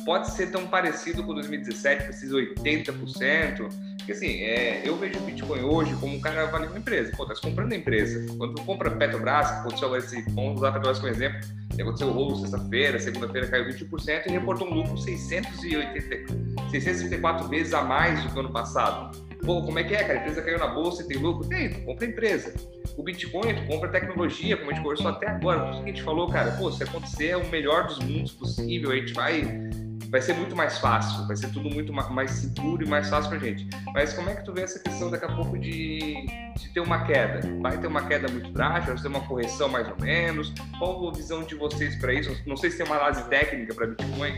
pode ser tão parecido com 2017, precisa 80%. Porque assim, é, eu vejo o Bitcoin hoje como um cara vale uma empresa. Pô, tá comprando a empresa. Quando tu compra Petrobras, aconteceu agora esse, vamos usar Petrobras como exemplo, aconteceu o rolo sexta-feira, segunda-feira caiu 20% e reportou um lucro 680, 664 vezes a mais do que o ano passado. Pô, como é que é, cara? A empresa caiu na bolsa e tem lucro? Tem, tu compra a empresa. O Bitcoin, tu compra tecnologia, como a gente conversou até agora. Isso que a gente falou, cara, pô, se acontecer é o melhor dos mundos possível, a gente vai vai ser muito mais fácil, vai ser tudo muito mais seguro e mais fácil para gente. Mas como é que tu vê essa questão daqui a pouco de, de ter uma queda? Vai ter uma queda muito drástica? Vai ter uma correção mais ou menos? Qual a visão de vocês para isso? Não sei se tem uma análise técnica para Bitcoin.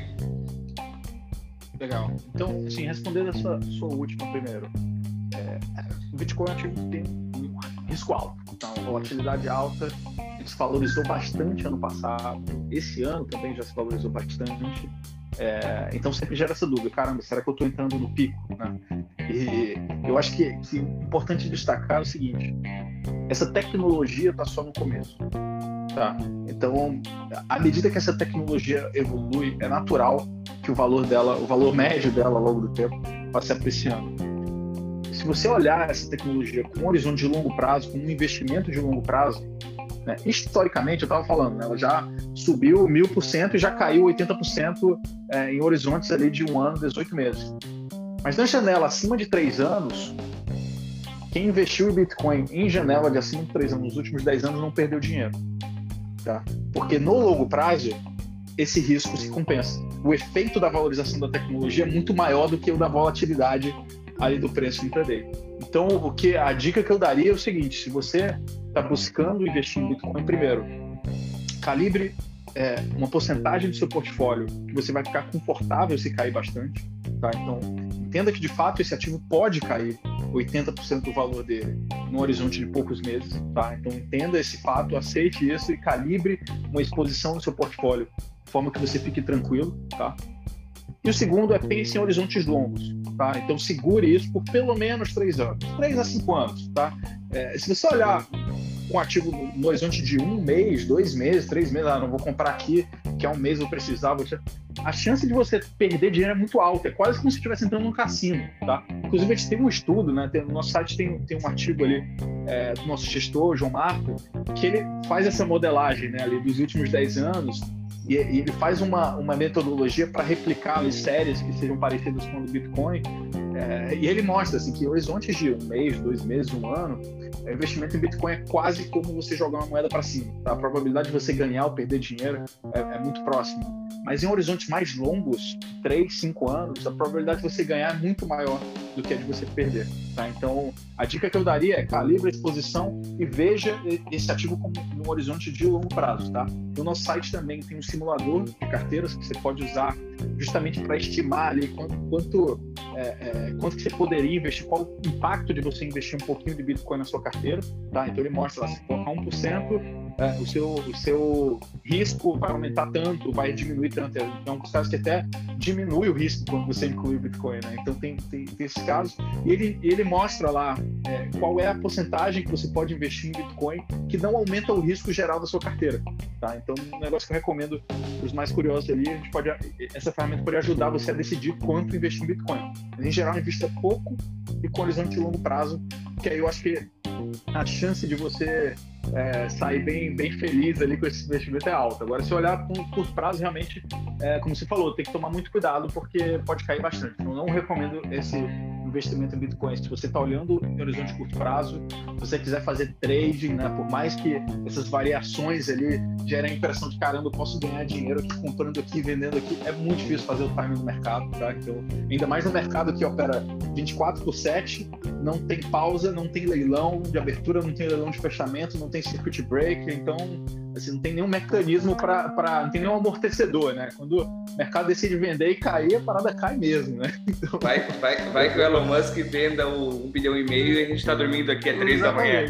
Legal. Então, assim, respondendo a sua, sua última primeiro, é, o Bitcoin é tem um risco alto, então, volatilidade alta, ele se valorizou bastante ano passado, esse ano também já se valorizou bastante. É, então sempre gera essa dúvida, caramba, será que eu estou entrando no pico? Né? E eu acho que, que é importante destacar o seguinte: essa tecnologia está só no começo. Tá? Então, à medida que essa tecnologia evolui, é natural que o valor dela, o valor médio dela ao longo do tempo, vá se apreciando. Se você olhar essa tecnologia com um horizonte de longo prazo, com um investimento de longo prazo, né? Historicamente, eu estava falando, né? ela já subiu mil por cento e já caiu 80% é, em horizontes ali de um ano, 18 meses. Mas na janela acima de três anos, quem investiu em Bitcoin em janela de acima de três anos nos últimos 10 anos não perdeu dinheiro. Tá? Porque no longo prazo, esse risco se compensa. O efeito da valorização da tecnologia é muito maior do que o da volatilidade ali do preço intraday. Então, o que a dica que eu daria é o seguinte: se você está buscando investir em Bitcoin, primeiro, calibre é, uma porcentagem do seu portfólio que você vai ficar confortável se cair bastante. Tá? Então, entenda que de fato esse ativo pode cair 80% do valor dele num horizonte de poucos meses. Tá? Então, entenda esse fato, aceite isso e calibre uma exposição no seu portfólio de forma que você fique tranquilo. Tá? E o segundo é pense em horizontes longos. Tá? Então, segure isso por pelo menos três anos, três a cinco anos. Tá? É, se você olhar com ativo no horizonte de um mês, dois meses, três meses, ah, não vou comprar aqui, que é um mês eu precisar, você... a chance de você perder dinheiro é muito alta, é quase como se estivesse entrando num cassino, tá? Inclusive a gente tem um estudo, né? Tem, no nosso site tem, tem um artigo ali é, do nosso gestor, João Marco, que ele faz essa modelagem, né, ali dos últimos 10 anos, e, e ele faz uma, uma metodologia para replicar ali, séries que sejam parecidas com o do Bitcoin, é, e ele mostra assim, que horizontes de um mês, dois meses, um ano, o investimento em Bitcoin é quase como você jogar uma moeda para cima. Tá? A probabilidade de você ganhar ou perder dinheiro é, é muito próxima. Mas em horizontes mais longos, 3, 5 anos, a probabilidade de você ganhar é muito maior do que a de você perder. Tá? Então, a dica que eu daria é calibre a exposição e veja esse ativo como um horizonte de longo prazo. Tá? No nosso site também tem um simulador de carteiras que você pode usar justamente para estimar ali quanto, quanto, é, é, quanto que você poderia investir, qual o impacto de você investir um pouquinho de Bitcoin na sua carteira. Tá? Então, ele mostra lá, se colocar 1%, é, o, seu, o seu risco vai aumentar tanto, vai diminuir tanto. Então, os casos que até diminui o risco quando você inclui o Bitcoin. Né? Então, tem, tem, tem esses casos. E ele, ele mostra lá é, qual é a porcentagem que você pode investir em Bitcoin que não aumenta o risco geral da sua carteira. Tá? Então, um negócio que eu recomendo para os mais curiosos ali, a gente pode, essa ferramenta pode ajudar você a decidir quanto investir em Bitcoin. Em geral, invista pouco e com horizonte de longo prazo, que aí eu acho que a chance de você é, sair bem, bem feliz ali com esse investimento é alta. Agora, se olhar com curto prazo, realmente, é, como você falou, tem que tomar muito cuidado porque pode cair bastante. Então, não recomendo esse investimento em Bitcoin. Se você está olhando em horizonte curto prazo, se você quiser fazer trading, né, por mais que essas variações ali gerem a impressão de caramba, eu posso ganhar dinheiro aqui comprando aqui, vendendo aqui, é muito difícil fazer o timing do mercado, tá? Então, ainda mais no mercado que opera 24 por 7, não tem pausa, não tem leilão de abertura, não tem leilão de fechamento, não tem circuit break, então assim, não tem nenhum mecanismo para. não tem nenhum amortecedor, né? Quando o mercado decide vender e cair, a parada cai mesmo, né? [LAUGHS] Então... Vai, vai, vai que o Elon Musk venda o um bilhão e meio e a gente está dormindo aqui às três da manhã.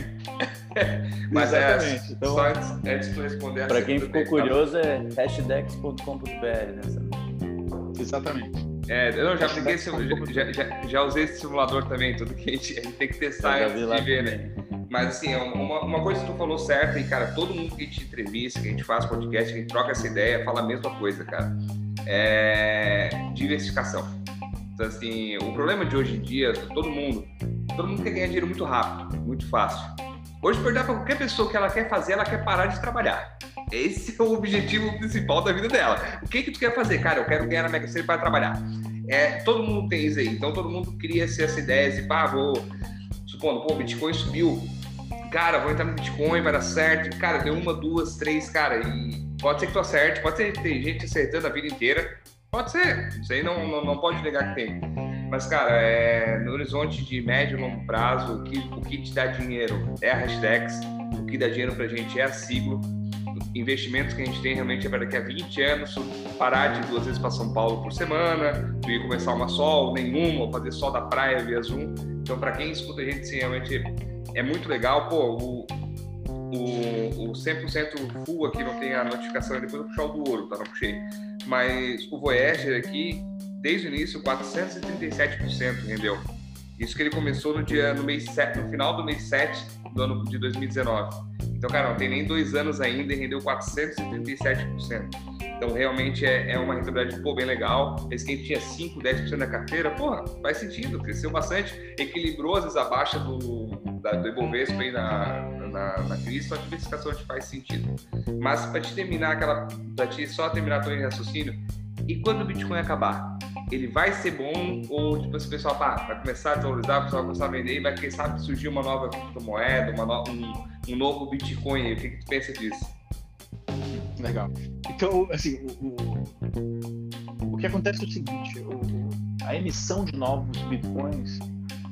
[LAUGHS] Mas é, Exatamente. é, então, só antes, antes de responder Para quem ficou curioso, é hashdex.com.br, né? Exatamente. É, eu não, já, apliquei, já, já, já, usei esse simulador também, tudo que a gente, a gente tem que testar antes de ver, né? Mas assim, é uma, uma coisa que tu falou certa, e cara, todo mundo que a gente entrevista, que a gente faz podcast, que a gente troca essa ideia, fala a mesma coisa, cara. É diversificação. Então, assim, o problema de hoje em dia, todo mundo, todo mundo quer ganhar dinheiro muito rápido, muito fácil. Hoje, perguntar para qualquer pessoa que ela quer fazer, ela quer parar de trabalhar. Esse é o objetivo principal da vida dela. O que que tu quer fazer? Cara, eu quero ganhar na Mega Sena para trabalhar. É, todo mundo tem isso aí. Então, todo mundo cria essa ideia de, pá, vou... Supondo, pô, o Bitcoin subiu. Cara, vou entrar no Bitcoin, vai dar certo. Cara, deu uma, duas, três, cara. E pode ser que tu acerte, pode ser que tem gente acertando a vida inteira. Pode ser. Isso aí não, não, não pode negar que tem. Mas, cara, é, no horizonte de médio e longo prazo, o que, o que te dá dinheiro é a hashtags, o que dá dinheiro pra gente é a siglo investimentos que a gente tem realmente é para daqui a 20 anos parar de duas vezes para São Paulo por semana, e começar uma sol, nenhuma, ou fazer só da praia via Zoom. Então, para quem escuta a gente, sim, realmente é muito legal. Pô, o, o, o 100% full aqui não tem a notificação, depois eu puxar o do ouro, tá? Não puxei. Mas o Voyager aqui, desde o início, 437% rendeu. Isso que ele começou no dia no mês 7, no final do mês 7 do ano de 2019. Então, cara, não tem nem dois anos ainda e rendeu 437%. Então, realmente é, é uma rentabilidade pô, bem legal. Esse quem tinha 5, 10% da carteira, porra, faz sentido, cresceu bastante, equilibrou às vezes a baixa do, da, do Ibovespa aí na, na, na crise, então a diversificação faz sentido. Mas para te terminar aquela, para te só terminar tua raciocínio, e quando o Bitcoin acabar? Ele vai ser bom ou tipo, esse pessoal pá, vai começar a desvalorizar, o pessoal vai começar a vender e vai, quem sabe, surgir uma nova criptomoeda, uma no, um, um novo Bitcoin? O que, que tu pensa disso? Legal. Então, assim, o, o, o que acontece é o seguinte: o, a emissão de novos bitcoins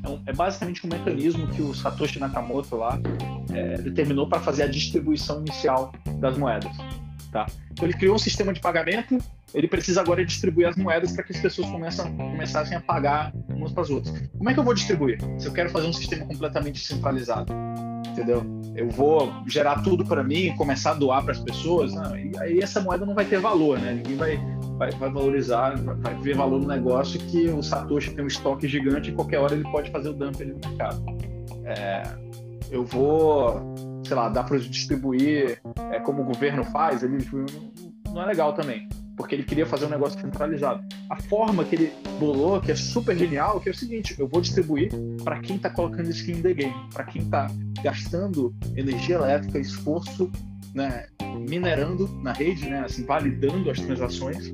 é, um, é, basicamente um mecanismo que o Satoshi Nakamoto lá é, determinou para fazer a distribuição inicial das moedas. Tá? Então ele criou um sistema de pagamento, ele precisa agora distribuir as moedas para que as pessoas começam, começassem a pagar umas para as outras. Como é que eu vou distribuir? Se eu quero fazer um sistema completamente centralizado, entendeu? Eu vou gerar tudo para mim começar a doar para as pessoas, não, aí essa moeda não vai ter valor, né? Ninguém vai, vai, vai valorizar, vai, vai, ver valor no negócio que o Satoshi tem um estoque gigante e qualquer hora ele pode fazer o dump ali no mercado. É, eu vou sei lá, dá para distribuir é, como o governo faz, ele não é legal também, porque ele queria fazer um negócio centralizado. A forma que ele bolou, que é super genial, que é o seguinte: eu vou distribuir para quem está colocando skin in the game, para quem está gastando energia elétrica, esforço, né, minerando na rede, né, assim, validando as transações.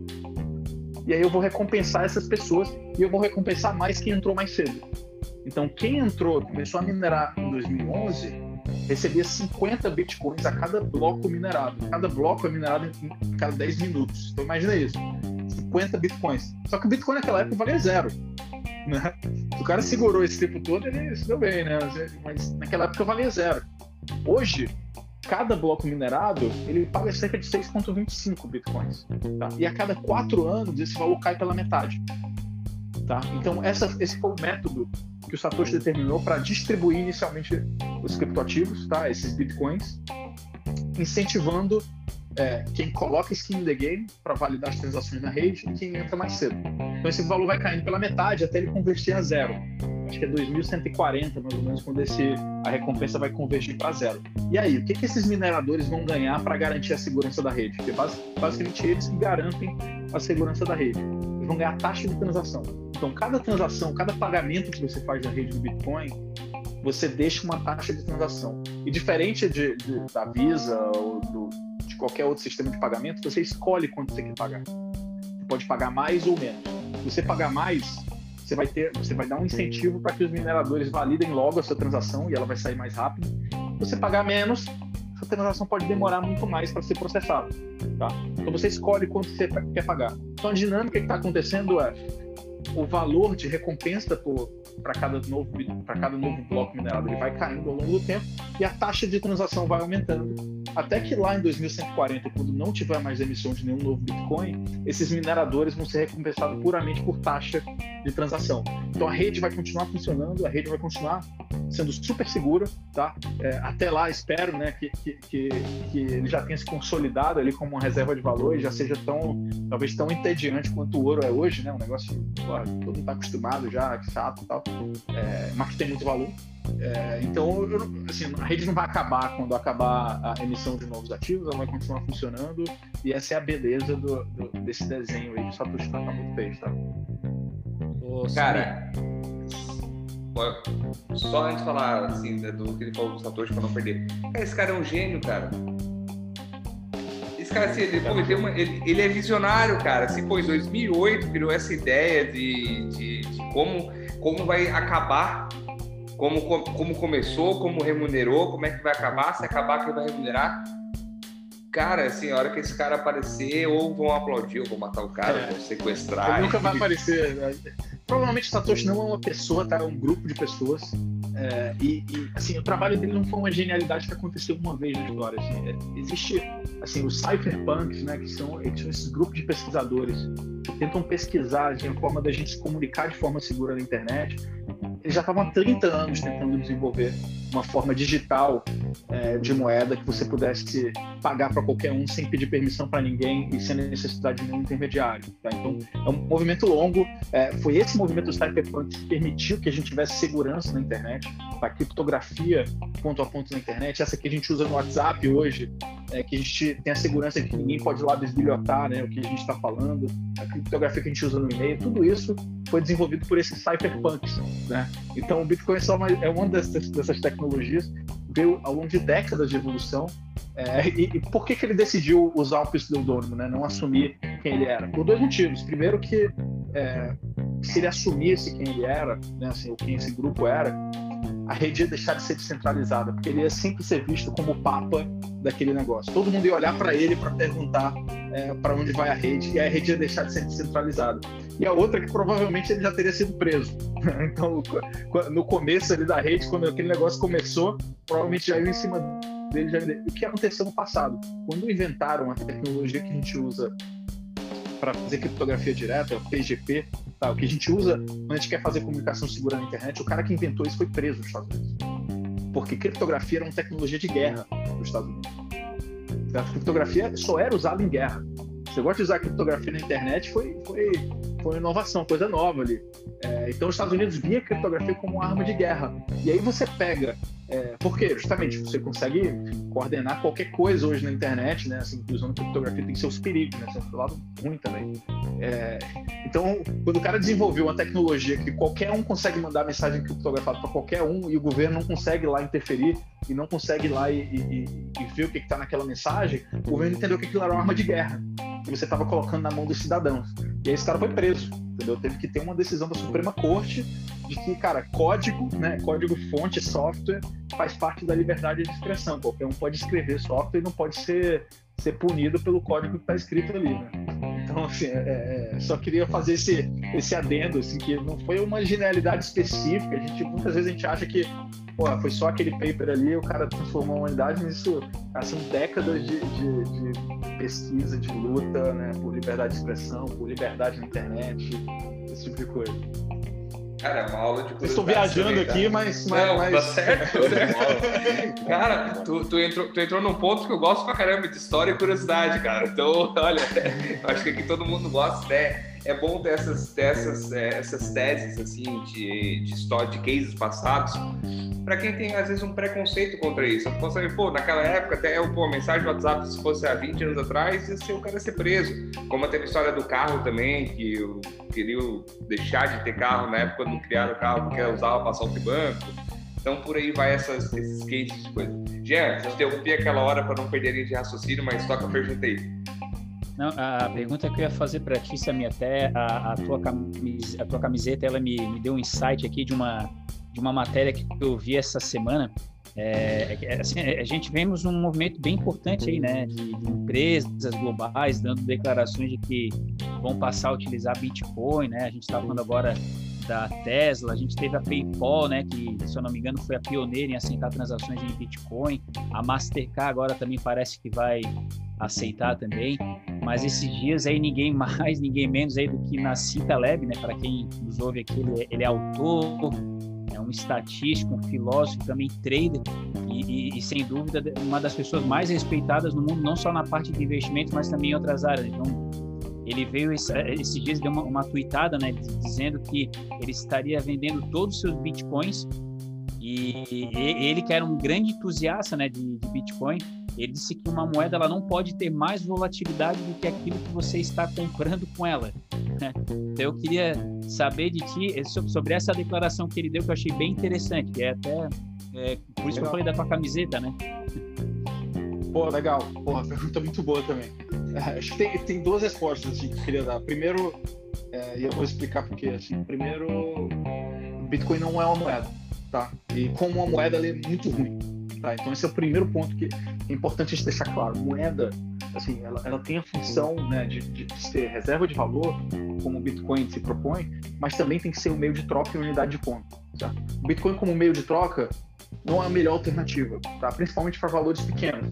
E aí eu vou recompensar essas pessoas e eu vou recompensar mais quem entrou mais cedo. Então, quem entrou, começou a minerar em 2011, recebia 50 bitcoins a cada bloco minerado. Cada bloco é minerado em cada 10 minutos. Então imagina isso. 50 bitcoins. Só que o bitcoin naquela época valia zero. Né? O cara segurou esse tempo todo, ele se deu bem, né? Mas naquela época valia zero. Hoje, cada bloco minerado ele paga cerca de 6,25 bitcoins. Tá? E a cada quatro anos esse valor cai pela metade. Tá? Então essa, esse foi o método que o Satoshi determinou para distribuir inicialmente os criptoativos, tá? esses bitcoins, incentivando é, quem coloca skin in the game para validar as transações na rede e quem entra mais cedo. Então esse valor vai caindo pela metade até ele converter a zero. Acho que é 2140 mais ou menos quando esse, a recompensa vai convergir para zero. E aí, o que, que esses mineradores vão ganhar para garantir a segurança da rede? Porque basicamente eles que garantem a segurança da rede. Vão ganhar taxa de transação. Então, cada transação, cada pagamento que você faz na rede do Bitcoin, você deixa uma taxa de transação. E diferente de, de da Visa ou do, de qualquer outro sistema de pagamento, você escolhe quanto você quer pagar. Você pode pagar mais ou menos. Se você pagar mais, você vai ter, você vai dar um incentivo para que os mineradores validem logo a sua transação e ela vai sair mais rápido. Se você pagar menos, essa transação pode demorar muito mais para ser processada. Tá? Então você escolhe quanto você quer pagar. Então a dinâmica que está acontecendo é o valor de recompensa para cada novo cada novo bloco minerado ele vai caindo ao longo do tempo e a taxa de transação vai aumentando. Até que lá em 2140 quando não tiver mais emissão de nenhum novo Bitcoin esses mineradores vão ser recompensados puramente por taxa de transação. Então a rede vai continuar funcionando a rede vai continuar sendo super segura tá? É, até lá espero né que, que, que, que, ele já tenha se consolidado ali como uma reserva de valor e já seja tão talvez tão entediante quanto o ouro é hoje né? Um negócio todo mundo está acostumado já, chato e tal, é, mas que tem muito valor. É, então, eu, assim, a rede não vai acabar quando acabar a emissão de novos ativos, ela vai continuar funcionando e essa é a beleza do, do desse desenho aí que o Satoshi muito fez, tá? Cara, só antes de falar assim, do que ele falou do Satoshi para não perder. Esse cara é um gênio, cara cara, assim, ele, pô, ele, uma, ele, ele, é visionário, cara. Assim, pô, em 2008 criou essa ideia de, de, de como, como vai acabar, como, como começou, como remunerou, como é que vai acabar, se acabar, quem vai remunerar. Cara, assim, a hora que esse cara aparecer, ou vão aplaudir, ou vão matar o cara, é. vão sequestrar. Ele nunca [LAUGHS] vai aparecer. Né? Provavelmente o Satoshi não é uma pessoa, tá? É um grupo de pessoas é, e, e, assim, o trabalho dele não foi uma genialidade que aconteceu uma vez na história. Assim, é, existe assim, os cypherpunks, né, que são, são esses grupos de pesquisadores que tentam pesquisar assim, a forma da gente se comunicar de forma segura na internet eles já estavam há 30 anos tentando desenvolver uma forma digital é, de moeda que você pudesse pagar para qualquer um sem pedir permissão para ninguém e sem necessidade de nenhum intermediário. Tá? Então, é um movimento longo. É, foi esse movimento do Cyberpunk que permitiu que a gente tivesse segurança na internet, a criptografia ponto a ponto na internet, essa que a gente usa no WhatsApp hoje, é, que a gente tem a segurança de que ninguém pode lá desbilhotar né, o que a gente está falando, a criptografia que a gente usa no e-mail, tudo isso foi desenvolvido por esses cypherpunks. Né? Então, o Bitcoin é, é uma dessas, dessas tecnologias veio ao longo de décadas de evolução. É, e, e, por que, que ele decidiu usar o pseudônimo, né? não assumir quem ele era? Por dois motivos. Primeiro que é, se ele assumisse quem ele era, né, assim, ou quem esse grupo era, a rede ia deixar de ser descentralizada, porque ele ia sempre ser visto como o papa daquele negócio. Todo mundo ia olhar para ele para perguntar é, para onde vai a rede, e a rede ia deixar de ser descentralizada. E a outra que provavelmente ele já teria sido preso. [LAUGHS] então, no começo ali da rede, quando aquele negócio começou, provavelmente já ia em cima dele. Já... O que aconteceu no passado? Quando inventaram a tecnologia que a gente usa para fazer criptografia direta, PGP, tá? o que a gente usa quando a gente quer fazer comunicação segura na internet, o cara que inventou isso foi preso nos Estados Unidos. Porque criptografia era uma tecnologia de guerra nos Estados Unidos. A criptografia só era usada em guerra. Você gosta de usar criptografia na internet foi, foi, foi uma inovação, coisa nova ali. É, então os Estados Unidos via a criptografia como uma arma de guerra. E aí você pega, é, porque justamente você consegue coordenar qualquer coisa hoje na internet, né? Assim, usando criptografia tem seus perigos, né? Seu lado ruim também. É, então, quando o cara desenvolveu uma tecnologia que qualquer um consegue mandar mensagem criptografada para qualquer um e o governo não consegue lá interferir e não consegue lá e, e, e ver o que está naquela mensagem, o governo entendeu que aquilo era uma arma de guerra que você estava colocando na mão dos cidadãos. E aí esse cara foi preso, entendeu? Teve que ter uma decisão da Suprema Corte de que, cara, código, né, código fonte, software, faz parte da liberdade de expressão. Qualquer um pode escrever software e não pode ser, ser punido pelo código que está escrito ali, né? Então, assim, é, é, só queria fazer esse, esse adendo, assim, que não foi uma genialidade específica. A gente, muitas vezes a gente acha que pô, foi só aquele paper ali, o cara transformou a humanidade nisso, assim, décadas de, de, de, pesquisa, de luta, né, por liberdade de expressão, por liberdade na internet, esse tipo de coisa. Cara, é uma aula de Estou viajando aqui, mas. Não, mas... tá certo. [LAUGHS] cara, tu, tu, entrou, tu entrou num ponto que eu gosto pra caramba de história e curiosidade, cara. Então, [LAUGHS] olha, acho que aqui todo mundo gosta, né? É bom ter essas, ter essas, é, essas teses assim de, de história, de cases passados, para quem tem às vezes um preconceito contra isso. Você saber, pô, naquela época até eu, pô, mensagem do WhatsApp, se fosse há 20 anos atrás, ia ser o cara ser preso. Como teve a história do carro também, que eu queria deixar de ter carro na época quando criaram o carro porque usava para assalto de banco. Então por aí vai essas, esses cases de coisa. Jean, interrompi aquela hora para não perderem de raciocínio, mas toca a pergunta aí. Não, a pergunta que eu ia fazer para ti, Samir, até a, a, tua camiseta, a tua camiseta, ela me, me deu um insight aqui de uma, de uma matéria que eu vi essa semana. É, é, assim, a gente vemos um movimento bem importante aí, né, de, de, empresas globais dando declarações de que vão passar a utilizar Bitcoin, né? A gente está falando agora da Tesla, a gente teve a PayPal, né, que se eu não me engano foi a pioneira em aceitar transações em Bitcoin. A Mastercard agora também parece que vai aceitar também. Mas esses dias aí ninguém [LAUGHS] mais, ninguém menos aí do que Nassim Taleb, né? Para quem nos ouve aqui, ele, é, ele é autor, é um estatístico, um filósofo, também trader e, e, e, sem dúvida uma das pessoas mais respeitadas no mundo, não só na parte de investimentos, mas também em outras áreas. Então ele veio esses dias deu uma, uma tweetada, né, dizendo que ele estaria vendendo todos os seus bitcoins e, ele que era um grande entusiasta, né, de, de Bitcoin, ele disse que uma moeda ela não pode ter mais volatilidade do que aquilo que você está comprando com ela. Né? Então eu queria saber de ti eh, sobre essa declaração que ele deu que eu achei bem interessante. É até é, por isso que eu falei da tua camiseta, né? Pô, legal. Pô, pergunta muito boa também. É, acho que tem, tem duas respostas assim, que eu queria dar. Primeiro, é, e eu vou explicar por quê. Assim, primeiro, Bitcoin não é uma moeda, tá? E como uma moeda, ela é muito ruim. Tá? Então esse é o primeiro ponto que é importante a gente deixar claro. Moeda, assim, ela, ela tem a função né, de, de, ser reserva de valor, como o Bitcoin se propõe, mas também tem que ser o um meio de troca e unidade de conta. O Bitcoin como meio de troca não é a melhor alternativa, tá? principalmente para valores pequenos,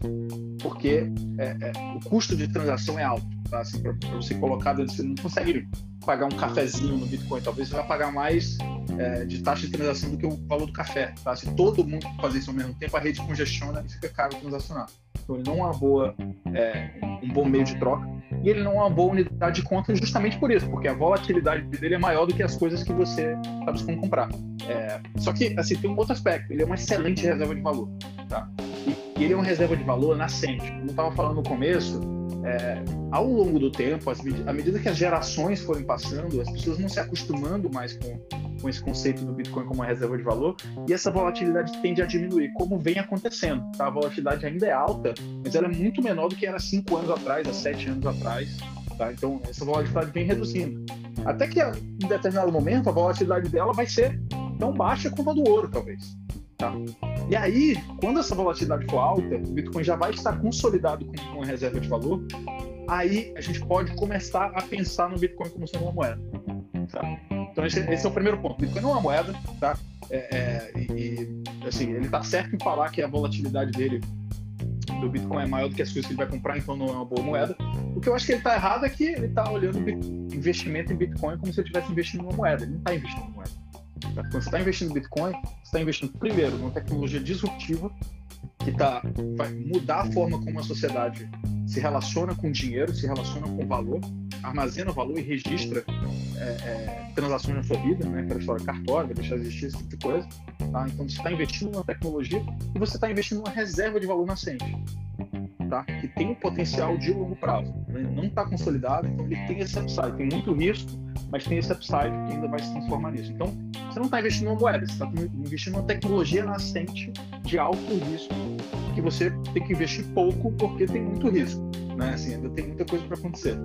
porque é, é, o custo de transação é alto. Tá? Assim, para você colocar, você não consegue pagar um cafezinho no Bitcoin, talvez você vai pagar mais é, de taxa de transação do que o valor do café. Tá? Se todo mundo fazer isso ao mesmo tempo, a rede congestiona e fica caro transacionar. Então ele não é uma boa, é, um bom meio de troca e ele não é uma boa unidade de conta justamente por isso, porque a volatilidade dele é maior do que as coisas que você está buscando comprar. É, só que assim tem um outro aspecto, ele é uma excelente reserva de valor, tá? Ele é uma reserva de valor nascente. Como eu estava falando no começo, é, ao longo do tempo, as, à medida que as gerações forem passando, as pessoas vão se acostumando mais com, com esse conceito do Bitcoin como uma reserva de valor e essa volatilidade tende a diminuir, como vem acontecendo. Tá? A volatilidade ainda é alta, mas ela é muito menor do que era cinco anos atrás, há sete anos atrás. Tá? Então, essa volatilidade vem reduzindo. Até que em determinado momento a volatilidade dela vai ser tão baixa como a do ouro, talvez. Tá? E aí, quando essa volatilidade for alta, o Bitcoin já vai estar consolidado com uma reserva de valor, aí a gente pode começar a pensar no Bitcoin como sendo uma moeda. Tá? Então esse, esse, é o primeiro ponto. Bitcoin não é uma moeda, tá? É, é, e, assim, ele está certo em falar que a volatilidade dele do Bitcoin é maior do que as coisas que ele vai comprar, então não é uma boa moeda. O que eu acho que ele está errado é que ele está olhando investimento em Bitcoin como se ele estivesse investindo em uma moeda. Ele não está investindo em moeda. Quando você está investindo em Bitcoin, você está investindo primeiro numa tecnologia disruptiva que tá, vai mudar a forma como a sociedade se relaciona com dinheiro, se relaciona com valor, armazena valor e registra é, é, transações na sua vida, né? Aquela história cartório, deixar de existir esse tipo de coisa. Tá? Então você está investindo numa tecnologia e você está investindo numa reserva de valor nascente. Tá? Que tem um potencial de longo prazo. Né? Não está consolidado, então ele tem esse upside. Tem muito risco, mas tem esse upside que ainda vai se transformar nisso. Então, você não está investindo numa moeda, você está investindo numa tecnologia nascente de alto risco que você tem que investir pouco porque tem muito risco. Né? Assim, ainda tem muita coisa para acontecer.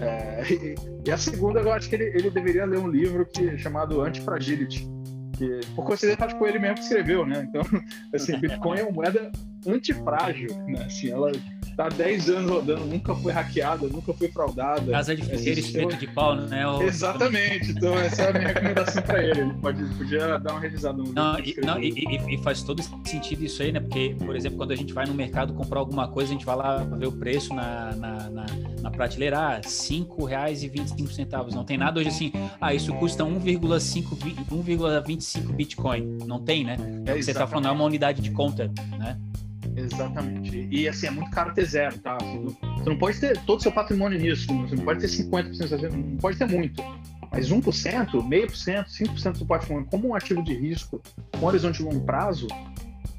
É, e, e, a segunda, eu acho que ele, ele deveria ler um livro que, chamado Anti-Fragility, que por coincidência acho que foi ele mesmo que escreveu, né? Então, [LAUGHS] assim, Bitcoin é uma moeda antifrágil, né? Assim, ela tá 10 anos rodando, nunca foi hackeada, nunca foi fraudada. Casa de ferreiro espeto de pau, né? O... Exatamente. Então, essa é a minha recomendação para ele. Ele pode, podia dar uma revisada no não, e, não e, e, faz todo sentido isso aí, né? Porque, por exemplo, quando a gente vai no mercado comprar alguma coisa, a gente vai lá ver o preço na, na, na, na prateleira, ah, R$ 5,25. Não tem nada hoje assim, ah, isso custa 1,25 Bitcoin. Não tem, né? É, você está falando, é uma unidade de conta, né? Exatamente. E assim, é muito caro ter zero, tá? Você não pode ter todo o seu patrimônio nisso, você não pode ter 50%, não pode ter muito. Mas 1%, meio por cento, 5% do patrimônio como um ativo de risco com horizonte de longo prazo,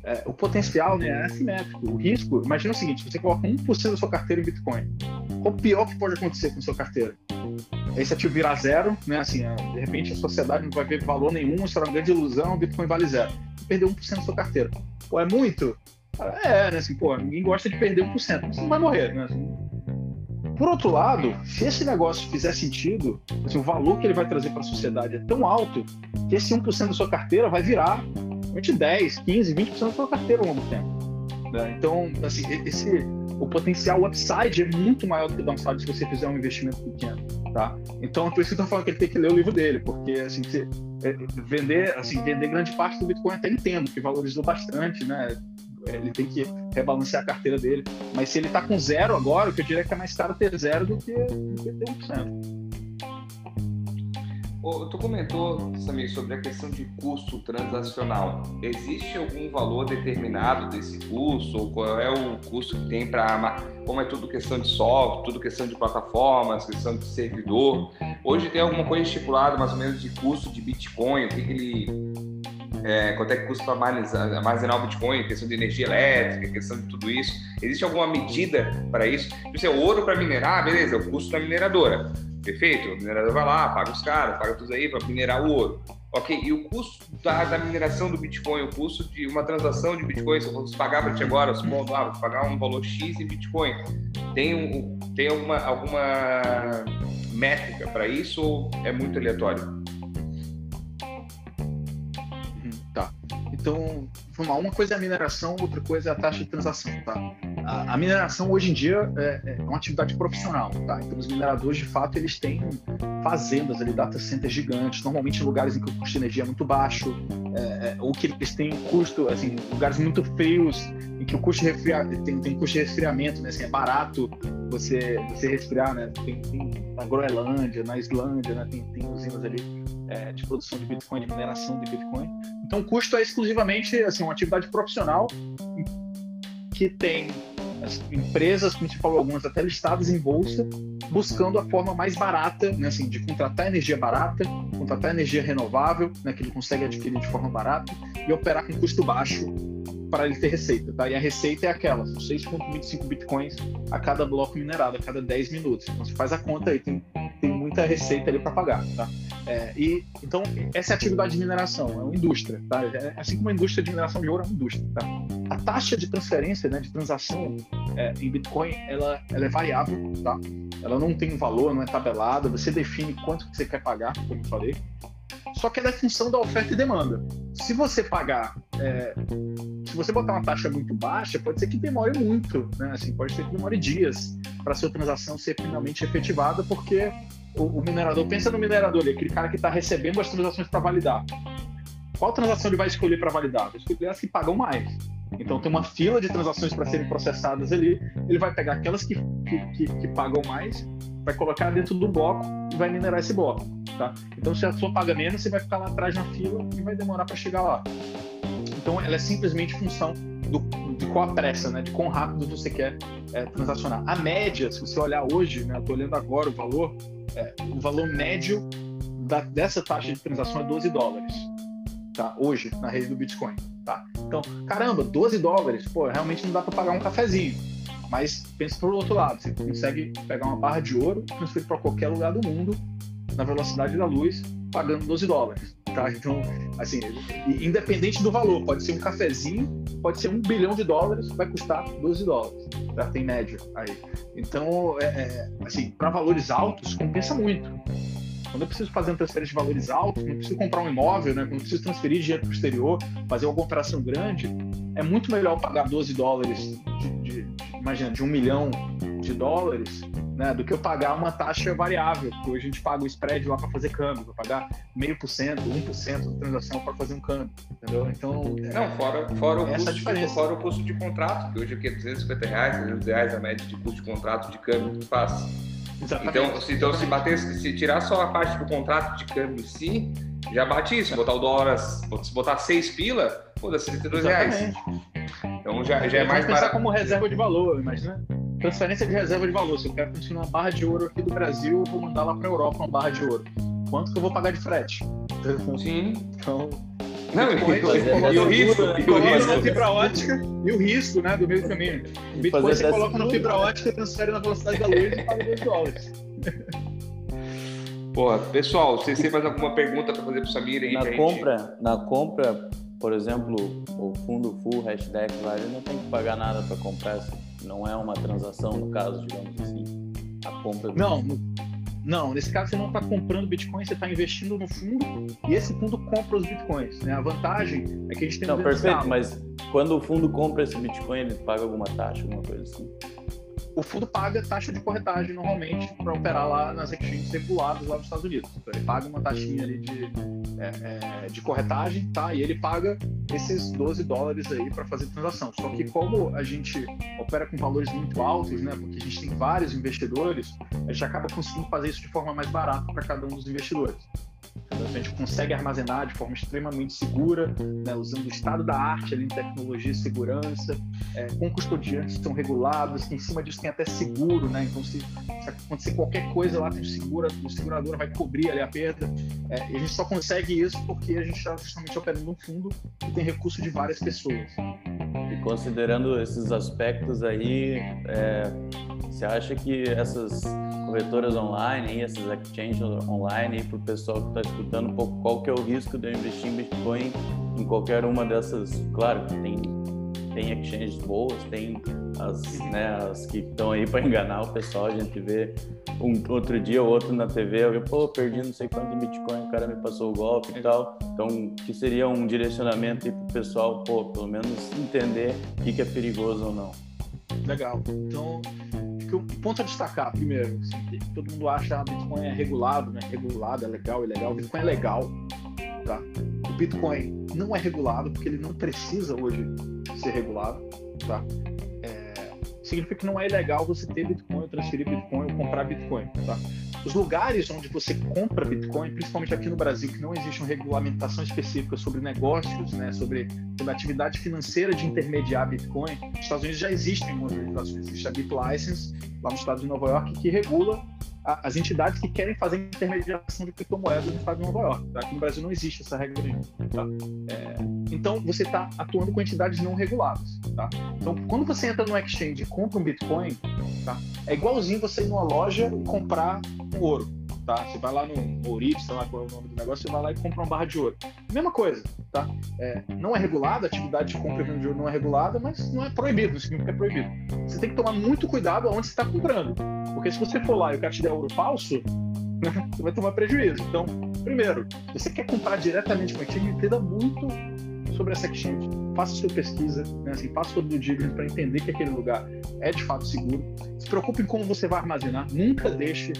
é, o potencial né, é assimétrico. O risco, imagina o seguinte: você coloca 1% da sua carteira em Bitcoin. O pior que pode acontecer com a sua carteira? Esse ativo virar zero, né? Assim, de repente a sociedade não vai ver valor nenhum, será uma grande ilusão, o Bitcoin vale zero. Você perdeu 1% da sua carteira. Pô, é muito? É, né? Assim, pô, ninguém gosta de perder 1%, você não vai morrer, né? Assim, por outro lado, se esse negócio fizer sentido, assim, o valor que ele vai trazer para a sociedade é tão alto que esse 1% da sua carteira vai virar entre 10, 15, 20% da sua carteira ao longo do tempo. Né? Então, assim, esse, o potencial upside é muito maior do que o downside se você fizer um investimento pequeno, tá? Então, é por isso que eu tô falando que ele tem que ler o livro dele, porque, assim, se, é, vender, assim, vender grande parte do Bitcoin até entendo, que valorizou bastante, né? Ele tem que rebalancear a carteira dele. Mas se ele está com zero agora, o que eu diria é que é mais caro ter zero do que, do que ter 1%. Oh, tu comentou, Samir, sobre a questão de custo transacional. Existe algum valor determinado desse custo? Ou qual é o custo que tem para. Como é tudo questão de software, tudo questão de plataformas, questão de servidor? Hoje tem alguma coisa estipulada, mais ou menos, de custo de Bitcoin? O que, que ele é, quanto é que custa armazenar, armazenar o Bitcoin, questão de energia elétrica, questão de tudo isso. Existe alguma medida para isso? Tipo assim, ouro para minerar, beleza, é o custo da mineradora. Perfeito? O minerador vai lá, paga os caras, paga tudo aí para minerar o ouro. Ok, e o custo da, da, mineração do Bitcoin, o custo de uma transação de Bitcoin, se eu fosse pagar para ti agora, se eu ah, vou pagar um valor X em Bitcoin, tem, um, tem alguma métrica para isso ou é muito aleatório? Então, uma coisa é a mineração, outra coisa é a taxa de transação, tá? A, a mineração hoje em dia é, é, uma atividade profissional, tá? Então, os mineradores, de fato, eles têm fazendas ali, data centers gigantes, normalmente em lugares em que o custo de energia é muito baixo, é, é ou que eles têm custo, assim, lugares muito frios, em que o custo de resfriamento, tem, tem custo de resfriamento, né? Assim, é barato você, você resfriar, né? Tem, tem na Groenlândia, na Islândia, né? Tem, tem usinas ali é, de produção de Bitcoin, de mineração de Bitcoin. Então, custo é exclusivamente assim, uma atividade profissional que tem as empresas, como você falou, algumas até listadas em bolsa, buscando a forma mais barata, né, assim, de contratar energia barata, contratar energia renovável, né, que ele consegue adquirir de forma barata e operar com custo baixo para ele ter receita, tá? E a receita é aquela, são 6,25 bitcoins a cada bloco minerado, a cada 10 minutos. Então você faz a conta aí, tem, tem muita receita ali para pagar, tá? É, e, então, essa é a atividade de mineração, é uma indústria, tá? É, assim como a indústria de mineração de ouro é uma indústria, tá? A taxa de transferência, né, de transação é, em Bitcoin, ela, ela é variável, tá? Ela não tem um valor, não é tabelada, você define quanto que você quer pagar, como eu falei, só que ela é função da oferta e demanda. Se você pagar, é, se você botar uma taxa muito baixa, pode ser que demore muito, né? Assim, pode ser que demore dias para sua transação ser finalmente efetivada, porque o, o minerador, pensa no minerador ali, aquele cara que está recebendo as transações para validar. Qual transação ele vai escolher para validar? Vai escolher as que pagam mais. Então tem uma fila de transações para serem processadas ali. Ele vai pegar aquelas que, que, que, que, pagam mais, vai colocar dentro do bloco e vai minerar esse bloco. Tá? Então se a sua paga menos, você vai ficar lá atrás na fila e vai demorar para chegar lá. Então ela é simplesmente função do, de qual a pressa, né? de quão rápido você quer é, transacionar. A média, se você olhar hoje, né? eu estou olhando agora o valor, é, o valor médio da, dessa taxa de transação é 12 dólares, tá? Hoje, na rede do Bitcoin, tá? Então, caramba, 12 dólares, pô, realmente não dá para pagar um cafezinho. Mas pensa por outro lado, você consegue pegar uma barra de ouro, transferir para qualquer lugar do mundo na velocidade da luz, pagando 12 dólares. Tá? Então, assim, independente do valor, pode ser um cafezinho, pode ser um bilhão de dólares, vai custar 12 dólares. Já tem média aí. Então, é, é, assim, para valores altos, compensa muito. Quando eu preciso fazer uma transferência de valores altos, quando eu preciso comprar um imóvel, né? quando eu preciso transferir dinheiro para o exterior, fazer uma operação grande, é muito melhor pagar 12 dólares, imagina, de um milhão de dólares, né, do que eu pagar uma taxa variável, porque hoje a gente paga o spread lá para fazer câmbio, para pagar meio por cento, um por cento da transação para fazer um câmbio, entendeu? Então é, não, fora, fora o custo de, fora o custo de contrato, que hoje é 250 reais, 300 reais a média de custo de contrato de câmbio que faz. Exatamente. Então, se, então se bater, se tirar só a parte do contrato de câmbio em si, já bate isso. Botar o dólar, se botar 6 pila, pô, dá 72 reais. Então já, já é mais pensar barato. como reserva de valor, imagina. Transferência de reserva de valor. Se eu quero transferir uma barra de ouro aqui do Brasil, eu vou mandar lá para a Europa uma barra de ouro. Quanto que eu vou pagar de frete? Sim. Então, não, e, e, o risco, e o risco na fibra ótica e o risco, né, do meio do caminho. O Bitcoin você coloca na fibra ótica, transfere na velocidade da luz e paga 2 dólares. Porra, pessoal, vocês têm mais alguma pergunta para fazer para o Samir aí? Na compra, gente... na compra, por exemplo, o fundo full hashtag lá, ele não tem que pagar nada para comprar, não é uma transação no caso, digamos assim. A compra. Não, não, nesse caso você não está comprando Bitcoin, você está investindo no fundo e esse fundo compra os Bitcoins. Né? A vantagem é que a gente tem Não, perfeito, mas quando o fundo compra esse Bitcoin, ele paga alguma taxa, alguma coisa assim? O fundo paga taxa de corretagem normalmente para operar lá nas exchanges reguladas lá nos Estados Unidos. Então ele paga uma taxinha ali de, é, é, de corretagem, tá? E ele paga esses 12 dólares aí para fazer transação. Só que como a gente opera com valores muito altos, né? Porque a gente tem vários investidores, a gente acaba conseguindo fazer isso de forma mais barata para cada um dos investidores. A gente consegue armazenar de forma extremamente segura, né, usando o estado da arte ali em tecnologia e segurança, é, com custodiantes que são regulados, em cima disso tem até seguro, né? Então, se, se acontecer qualquer coisa lá, tem segura, o segurador vai cobrir ali a perda. É, e a gente só consegue isso porque a gente está justamente operando um fundo que tem recurso de várias pessoas. E considerando esses aspectos aí, é, você acha que essas corretoras online, essas exchanges online, para o pessoal que está escutando um pouco, qual que é o risco de eu investir em Bitcoin em qualquer uma dessas? Claro que tem, tem exchanges boas, tem as, né, as que estão aí para [LAUGHS] enganar o pessoal, a gente vê um outro dia ou outro na TV, eu pô, perdi não sei quanto em Bitcoin, o cara me passou o golpe e tal. Então, que seria um direcionamento para o pessoal, pô, pelo menos entender o que, que é perigoso ou não. Legal. Então, que o ponto a destacar, primeiro, assim, todo mundo acha que ah, Bitcoin é regulado, né? Regulado, é legal, é legal. Bitcoin é legal, tá? O Bitcoin não é regulado porque ele não precisa hoje ser regulado, tá? É, significa que não é ilegal você ter Bitcoin, transferir Bitcoin, ou comprar Bitcoin, tá? Os lugares onde você compra Bitcoin, principalmente aqui no Brasil, que não existe uma regulamentação específica sobre negócios, né, sobre, sobre atividade financeira de intermediar Bitcoin, nos Estados Unidos já existem algumas legislações. Existe a BitLicense, lá no estado de Nova York, que regula a, as entidades que querem fazer intermediação de criptomoedas no estado de Nova York. Tá? Aqui no Brasil não existe essa regra nenhuma. Tá? É, então, você está atuando com entidades não reguladas. Tá? Então, quando você entra no exchange e compra um Bitcoin, tá? é igualzinho você ir numa loja e comprar um ouro. Tá? Você vai lá no Ourives, sei lá qual é o nome do negócio, você vai lá e compra uma barra de ouro. Mesma coisa, tá? É, não é regulada, a atividade de compra e venda de ouro não é regulada, mas não é proibido, não significa que é proibido. Você tem que tomar muito cuidado aonde você está comprando. Porque se você for lá e o cara te der ouro falso, [LAUGHS] você vai tomar prejuízo. Então, primeiro, você quer comprar diretamente com a exchange, entenda muito sobre essa exchange. Faça sua pesquisa, né? assim, faça sua due para entender que aquele lugar é de fato seguro. Se preocupe em como você vai armazenar. Nunca deixe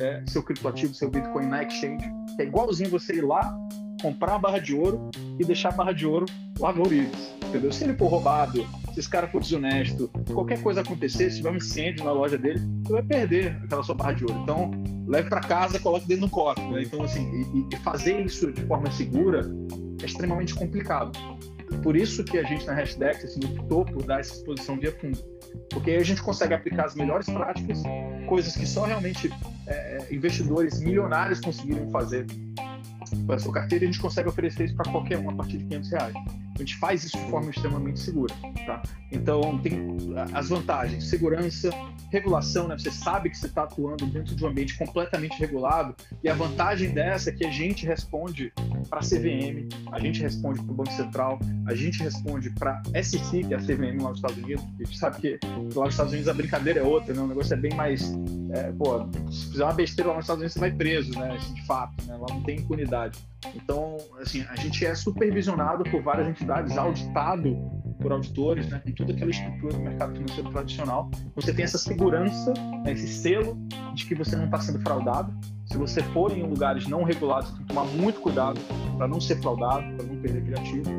é, seu criptoativo, seu Bitcoin na exchange, que é igualzinho você ir lá, comprar a barra de ouro e deixar a barra de ouro lá no Orives, entendeu? Se ele for roubado, se esse cara for desonesto, qualquer coisa acontecer, se tiver um incêndio na loja dele, você vai perder aquela sua barra de ouro. Então, leve para casa, coloque dentro do cofre. Né? Então, assim, e, e fazer isso de forma segura é extremamente complicado. Por isso que a gente na Hashdex, assim, optou por dar essa exposição via fundo. Porque aí a gente consegue aplicar as melhores práticas, coisas que só realmente é, investidores milionários conseguiram fazer sua carteira, a gente consegue oferecer isso para qualquer um a partir de 500 reais. A gente faz isso de forma extremamente segura, tá? Então, tem as vantagens, segurança, regulação, né? Você sabe que você está atuando dentro de um ambiente completamente regulado e a vantagem dessa é que a gente responde para a CVM, a gente responde para o Banco Central, a gente responde para a SEC, que é a CVM lá nos Estados Unidos. A gente sabe que lá nos Estados Unidos a brincadeira é outra, né? O negócio é bem mais, é, pô, se fizer uma besteira lá nos Estados Unidos você vai preso, né? Assim, de fato, né? Lá não tem impunidade. Então, assim, a gente é supervisionado por várias entidades, auditado por auditores, né, com toda aquela estrutura do mercado financeiro tradicional. Você tem essa segurança, né, esse selo de que você não está sendo fraudado. Se você for em lugares não regulados, você tem que tomar muito cuidado para não ser fraudado, para não perder aquele ativo.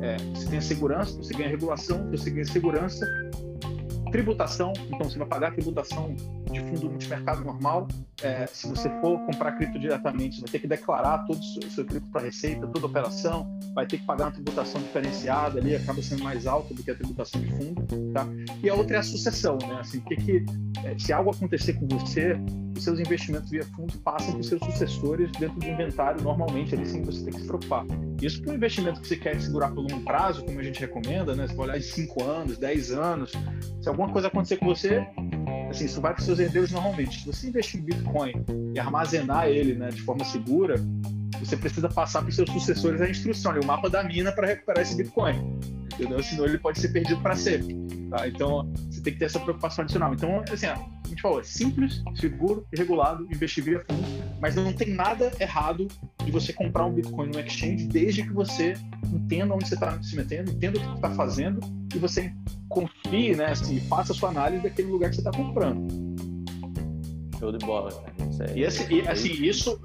É, você tem a segurança, você ganha regulação, você ganha segurança tributação, então você vai pagar a tributação de fundo multimercado normal. É, se você for comprar cripto diretamente, você vai ter que declarar todo o seu, seu cripto para receita, toda operação, vai ter que pagar uma tributação diferenciada ali, acaba sendo mais alta do que a tributação de fundo. Tá? E a outra é a sucessão, né? Assim, que, que é, se algo acontecer com você, seus investimentos via fundo passam para os seus sucessores dentro do inventário normalmente, ali sim você tem que se preocupar. Isso para um investimento que você quer segurar por longo prazo, como a gente recomenda, né? Você vai olhar de 5 anos, 10 anos, se alguma coisa acontecer com você, assim, isso vai para os seus herdeiros normalmente. Se você investir em Bitcoin e armazenar ele né, de forma segura, você precisa passar para os seus sucessores a instrução, o mapa da mina para recuperar esse Bitcoin. Entendeu? Senão ele pode ser perdido para sempre. Tá? Então, você tem que ter essa preocupação adicional. Então, assim, a gente falou, é simples, seguro regulado, investir via fundo, mas não tem nada errado de você comprar um Bitcoin no exchange desde que você entenda onde você está se metendo, entenda o que está fazendo e você confie, né, assim, faça a sua análise daquele lugar que você está comprando. Show de bola, cara. e, esse, e assim, isso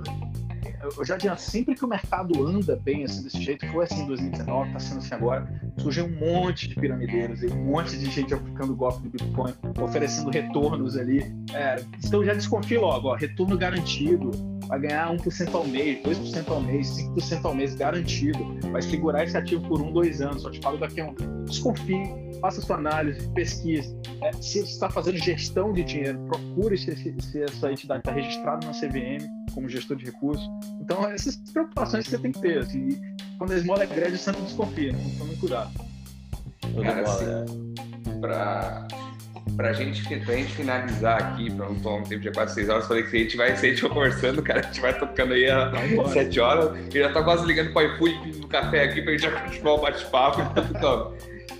eu já dizia, sempre que o mercado anda bem assim desse jeito, foi assim em 2019, está sendo assim agora, surgiu um monte de piramideiros, um monte de gente aplicando golpe do Bitcoin, oferecendo retornos ali. É, então já desconfio logo, ó, retorno garantido, vai ganhar 1% ao mês, 2% ao mês, 5% ao mês garantido, vai segurar esse ativo por um, dois anos, só te falo daqui a um. Desconfie, faça sua análise, pesquise. É, se você está fazendo gestão de dinheiro, procure se, se, se essa entidade está registrada na CVM como gestor de recursos. Então, essas preocupações que você tem que ter. Assim, quando a esmola é grande, sempre desconfia, então tome cuidado. Cara, assim, pra, pra, gente, pra gente finalizar aqui, pra não tomar um tempo de quase seis horas, falei que a gente vai, se a gente for conversando, cara, a gente vai tocando aí às sete horas. Eu já tá quase ligando pro iFood no café aqui pra gente já continuar o bate-papo. Então,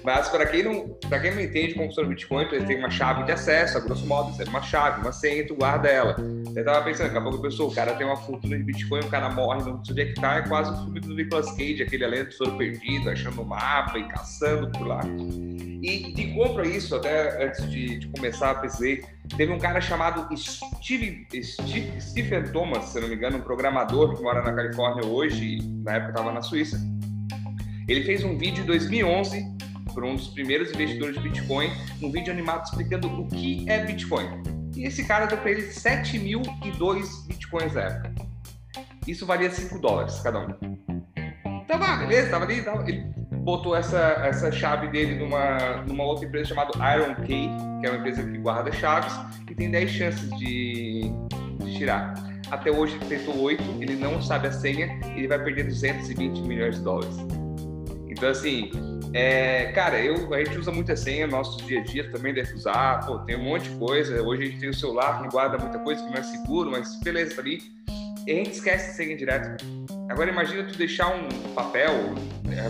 mas para quem não, para quem não entende como funciona o Bitcoin, ele tem uma chave de acesso, a grosso modo, é uma chave, uma senha, tu guarda ela. Eu tava pensando, daqui a pouco a pessoa, o cara tem uma fortuna de Bitcoin, o cara morre, não sei onde é que tá, é quase o filme do Nicolas Cage, aquele além do tesouro perdido, achando o mapa e caçando por lá. E de compra isso, até antes de, de começar a pesquisar, teve um cara chamado Steve, Steve, Stephen Thomas, se não me engano, um programador que mora na Califórnia hoje, na época estava na Suíça. Ele fez um vídeo em 2011 por um dos primeiros investidores de Bitcoin, um vídeo animado explicando o que é Bitcoin. E esse cara deu para ele 7.002 Bitcoins na época. Isso valia 5 dólares cada um. Tava, beleza, tava ali, tava, ele botou essa, essa chave dele numa, numa outra empresa chamada Iron que é uma empresa que guarda chaves, e tem 10 chances de, de tirar. Até hoje ele tentou 8, ele não sabe a senha, ele vai perder 220 milhões de dólares. Então, assim, é, cara, eu, a gente usa muita senha no nosso dia a dia, também deve usar, pô, tem um monte de coisa. Hoje a gente tem o celular que guarda muita coisa, que não é seguro, mas beleza, tá ali. E a gente esquece de senha direto. Agora imagina tu deixar um papel,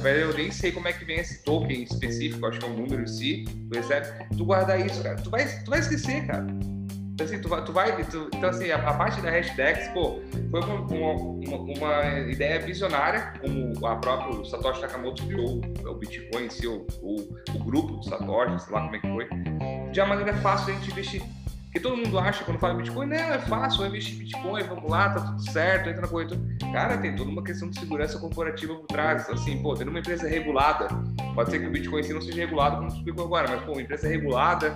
eu nem sei como é que vem esse token específico, acho que é um número em si, do exército, tu guardar isso, cara. Tu vai, tu vai esquecer, cara. Então, assim, tu vai, tu vai tu, então, assim, a, a, parte da hashtags, pô, foi uma, uma, uma, ideia visionária, como a própria Satoshi Nakamoto criou o Bitcoin si, o, o, o grupo do Satoshi, sei lá como é que foi, de uma maneira fácil a gente investir. Porque todo mundo acha, quando fala Bitcoin, não, é fácil, vou investir em Bitcoin, vamos lá, tá tudo certo, entra na corretora. Cara, tem toda uma questão de segurança corporativa por trás. Assim, pô, tendo uma empresa regulada, pode ser que o Bitcoin si não seja regulado, como explicou agora, mas, pô, empresa regulada,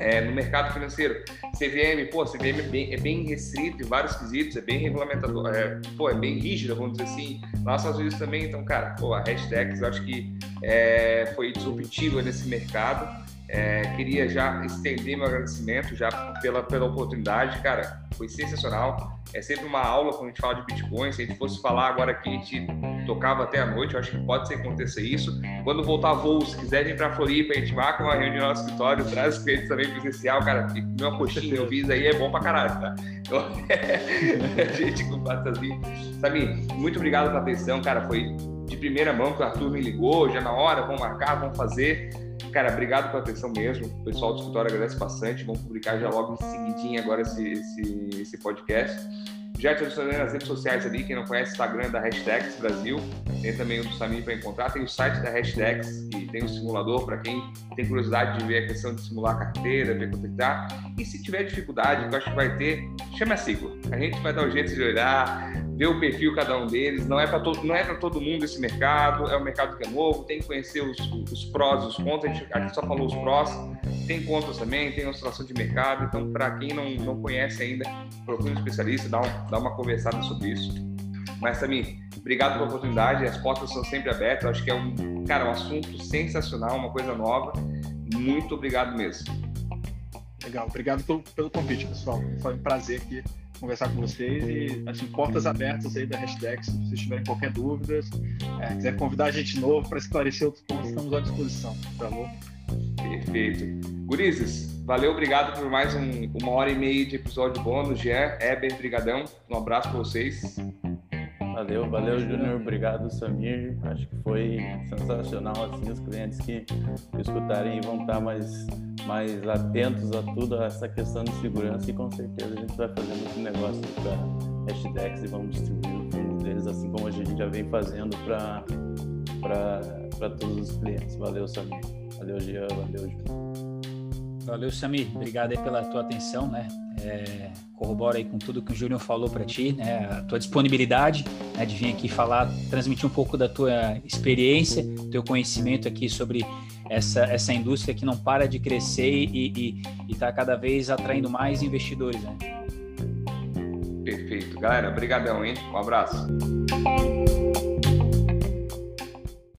é, no mercado financeiro. CVM, pô, CVM é bem, é bem restrito em vários quesitos, é bem regulamentador, é, pô, é bem rígida, vamos dizer assim. Lá nos Estados Unidos também, então, cara, pô, a hashtag acho que é, foi disruptiva nesse mercado. É, queria já estender meu agradecimento já pela, pela oportunidade, cara. Foi sensacional. É sempre uma aula quando a gente fala de Bitcoin. Se a gente fosse falar agora aqui, a gente tocava até a noite. Eu acho que pode ser acontecer isso. Quando voltar voos, quiserem ir para Floripa, a gente marca uma reunião no escritório, traz os clientes também presencial, cara. Meu coxinha, eu fiz aí, é bom pra caralho, tá? Então, [LAUGHS] a gente com assim. Sabe, muito obrigado pela atenção, cara. Foi de primeira mão que o Arthur me ligou, já na hora, vamos marcar, vamos fazer. Cara, obrigado pela atenção mesmo. O pessoal do escritório agradece bastante. Vamos publicar já logo em seguidinho agora esse, esse, esse podcast. Já te adicionei nas redes sociais ali, quem não conhece, Instagram da Hashtags Brasil. Tem também o do Samir para encontrar. Tem o site da Hashtags, que tem um simulador para quem tem curiosidade de ver a questão de simular a carteira, ver quanto está. E se tiver dificuldade, que eu acho que vai ter, chame a Ciclo. A gente vai dar um jeito de olhar, ver o perfil cada um deles. Não é para todo, não é para todo mundo esse mercado. É um mercado que é novo. Tem que conhecer os, os prós, os contras. A gente, a gente só falou os prós. Tem contras também. Tem oscilação de mercado. Então, para quem não, não conhece ainda, procure um especialista, dá, um, dá uma conversada sobre isso. Mas também, obrigado pela oportunidade. As portas são sempre abertas. Eu acho que é um, cara, um assunto sensacional, uma coisa nova. Muito obrigado mesmo. Legal, obrigado pelo, pelo convite, pessoal. Foi um prazer aqui conversar com vocês e assim, portas abertas aí da hashtag, se vocês tiverem qualquer dúvida, é, quiser convidar a gente novo para esclarecer outros pontos, estamos à disposição, tá bom? Perfeito. Gurizes, valeu, obrigado por mais um, uma hora e meia de episódio bônus. Jean, Eber, brigadão. Um abraço para vocês. Valeu, valeu, Júnior. Obrigado, Samir. Acho que foi sensacional. Assim, os clientes que, que escutarem vão estar mais, mais atentos a tudo, a essa questão de segurança. E com certeza a gente vai fazendo esse negócio para hashtags e vamos distribuir o fundo deles, assim como a gente já vem fazendo para todos os clientes. Valeu, Samir. Valeu, Jean. Valeu, Júnior. Valeu, Samir. Obrigado aí pela tua atenção, né? É, corrobora aí com tudo que o Júnior falou para ti, né? A tua disponibilidade né, de vir aqui falar, transmitir um pouco da tua experiência, teu conhecimento aqui sobre essa, essa indústria que não para de crescer e está cada vez atraindo mais investidores, né? Perfeito. Galera, brigadão, hein? Um abraço.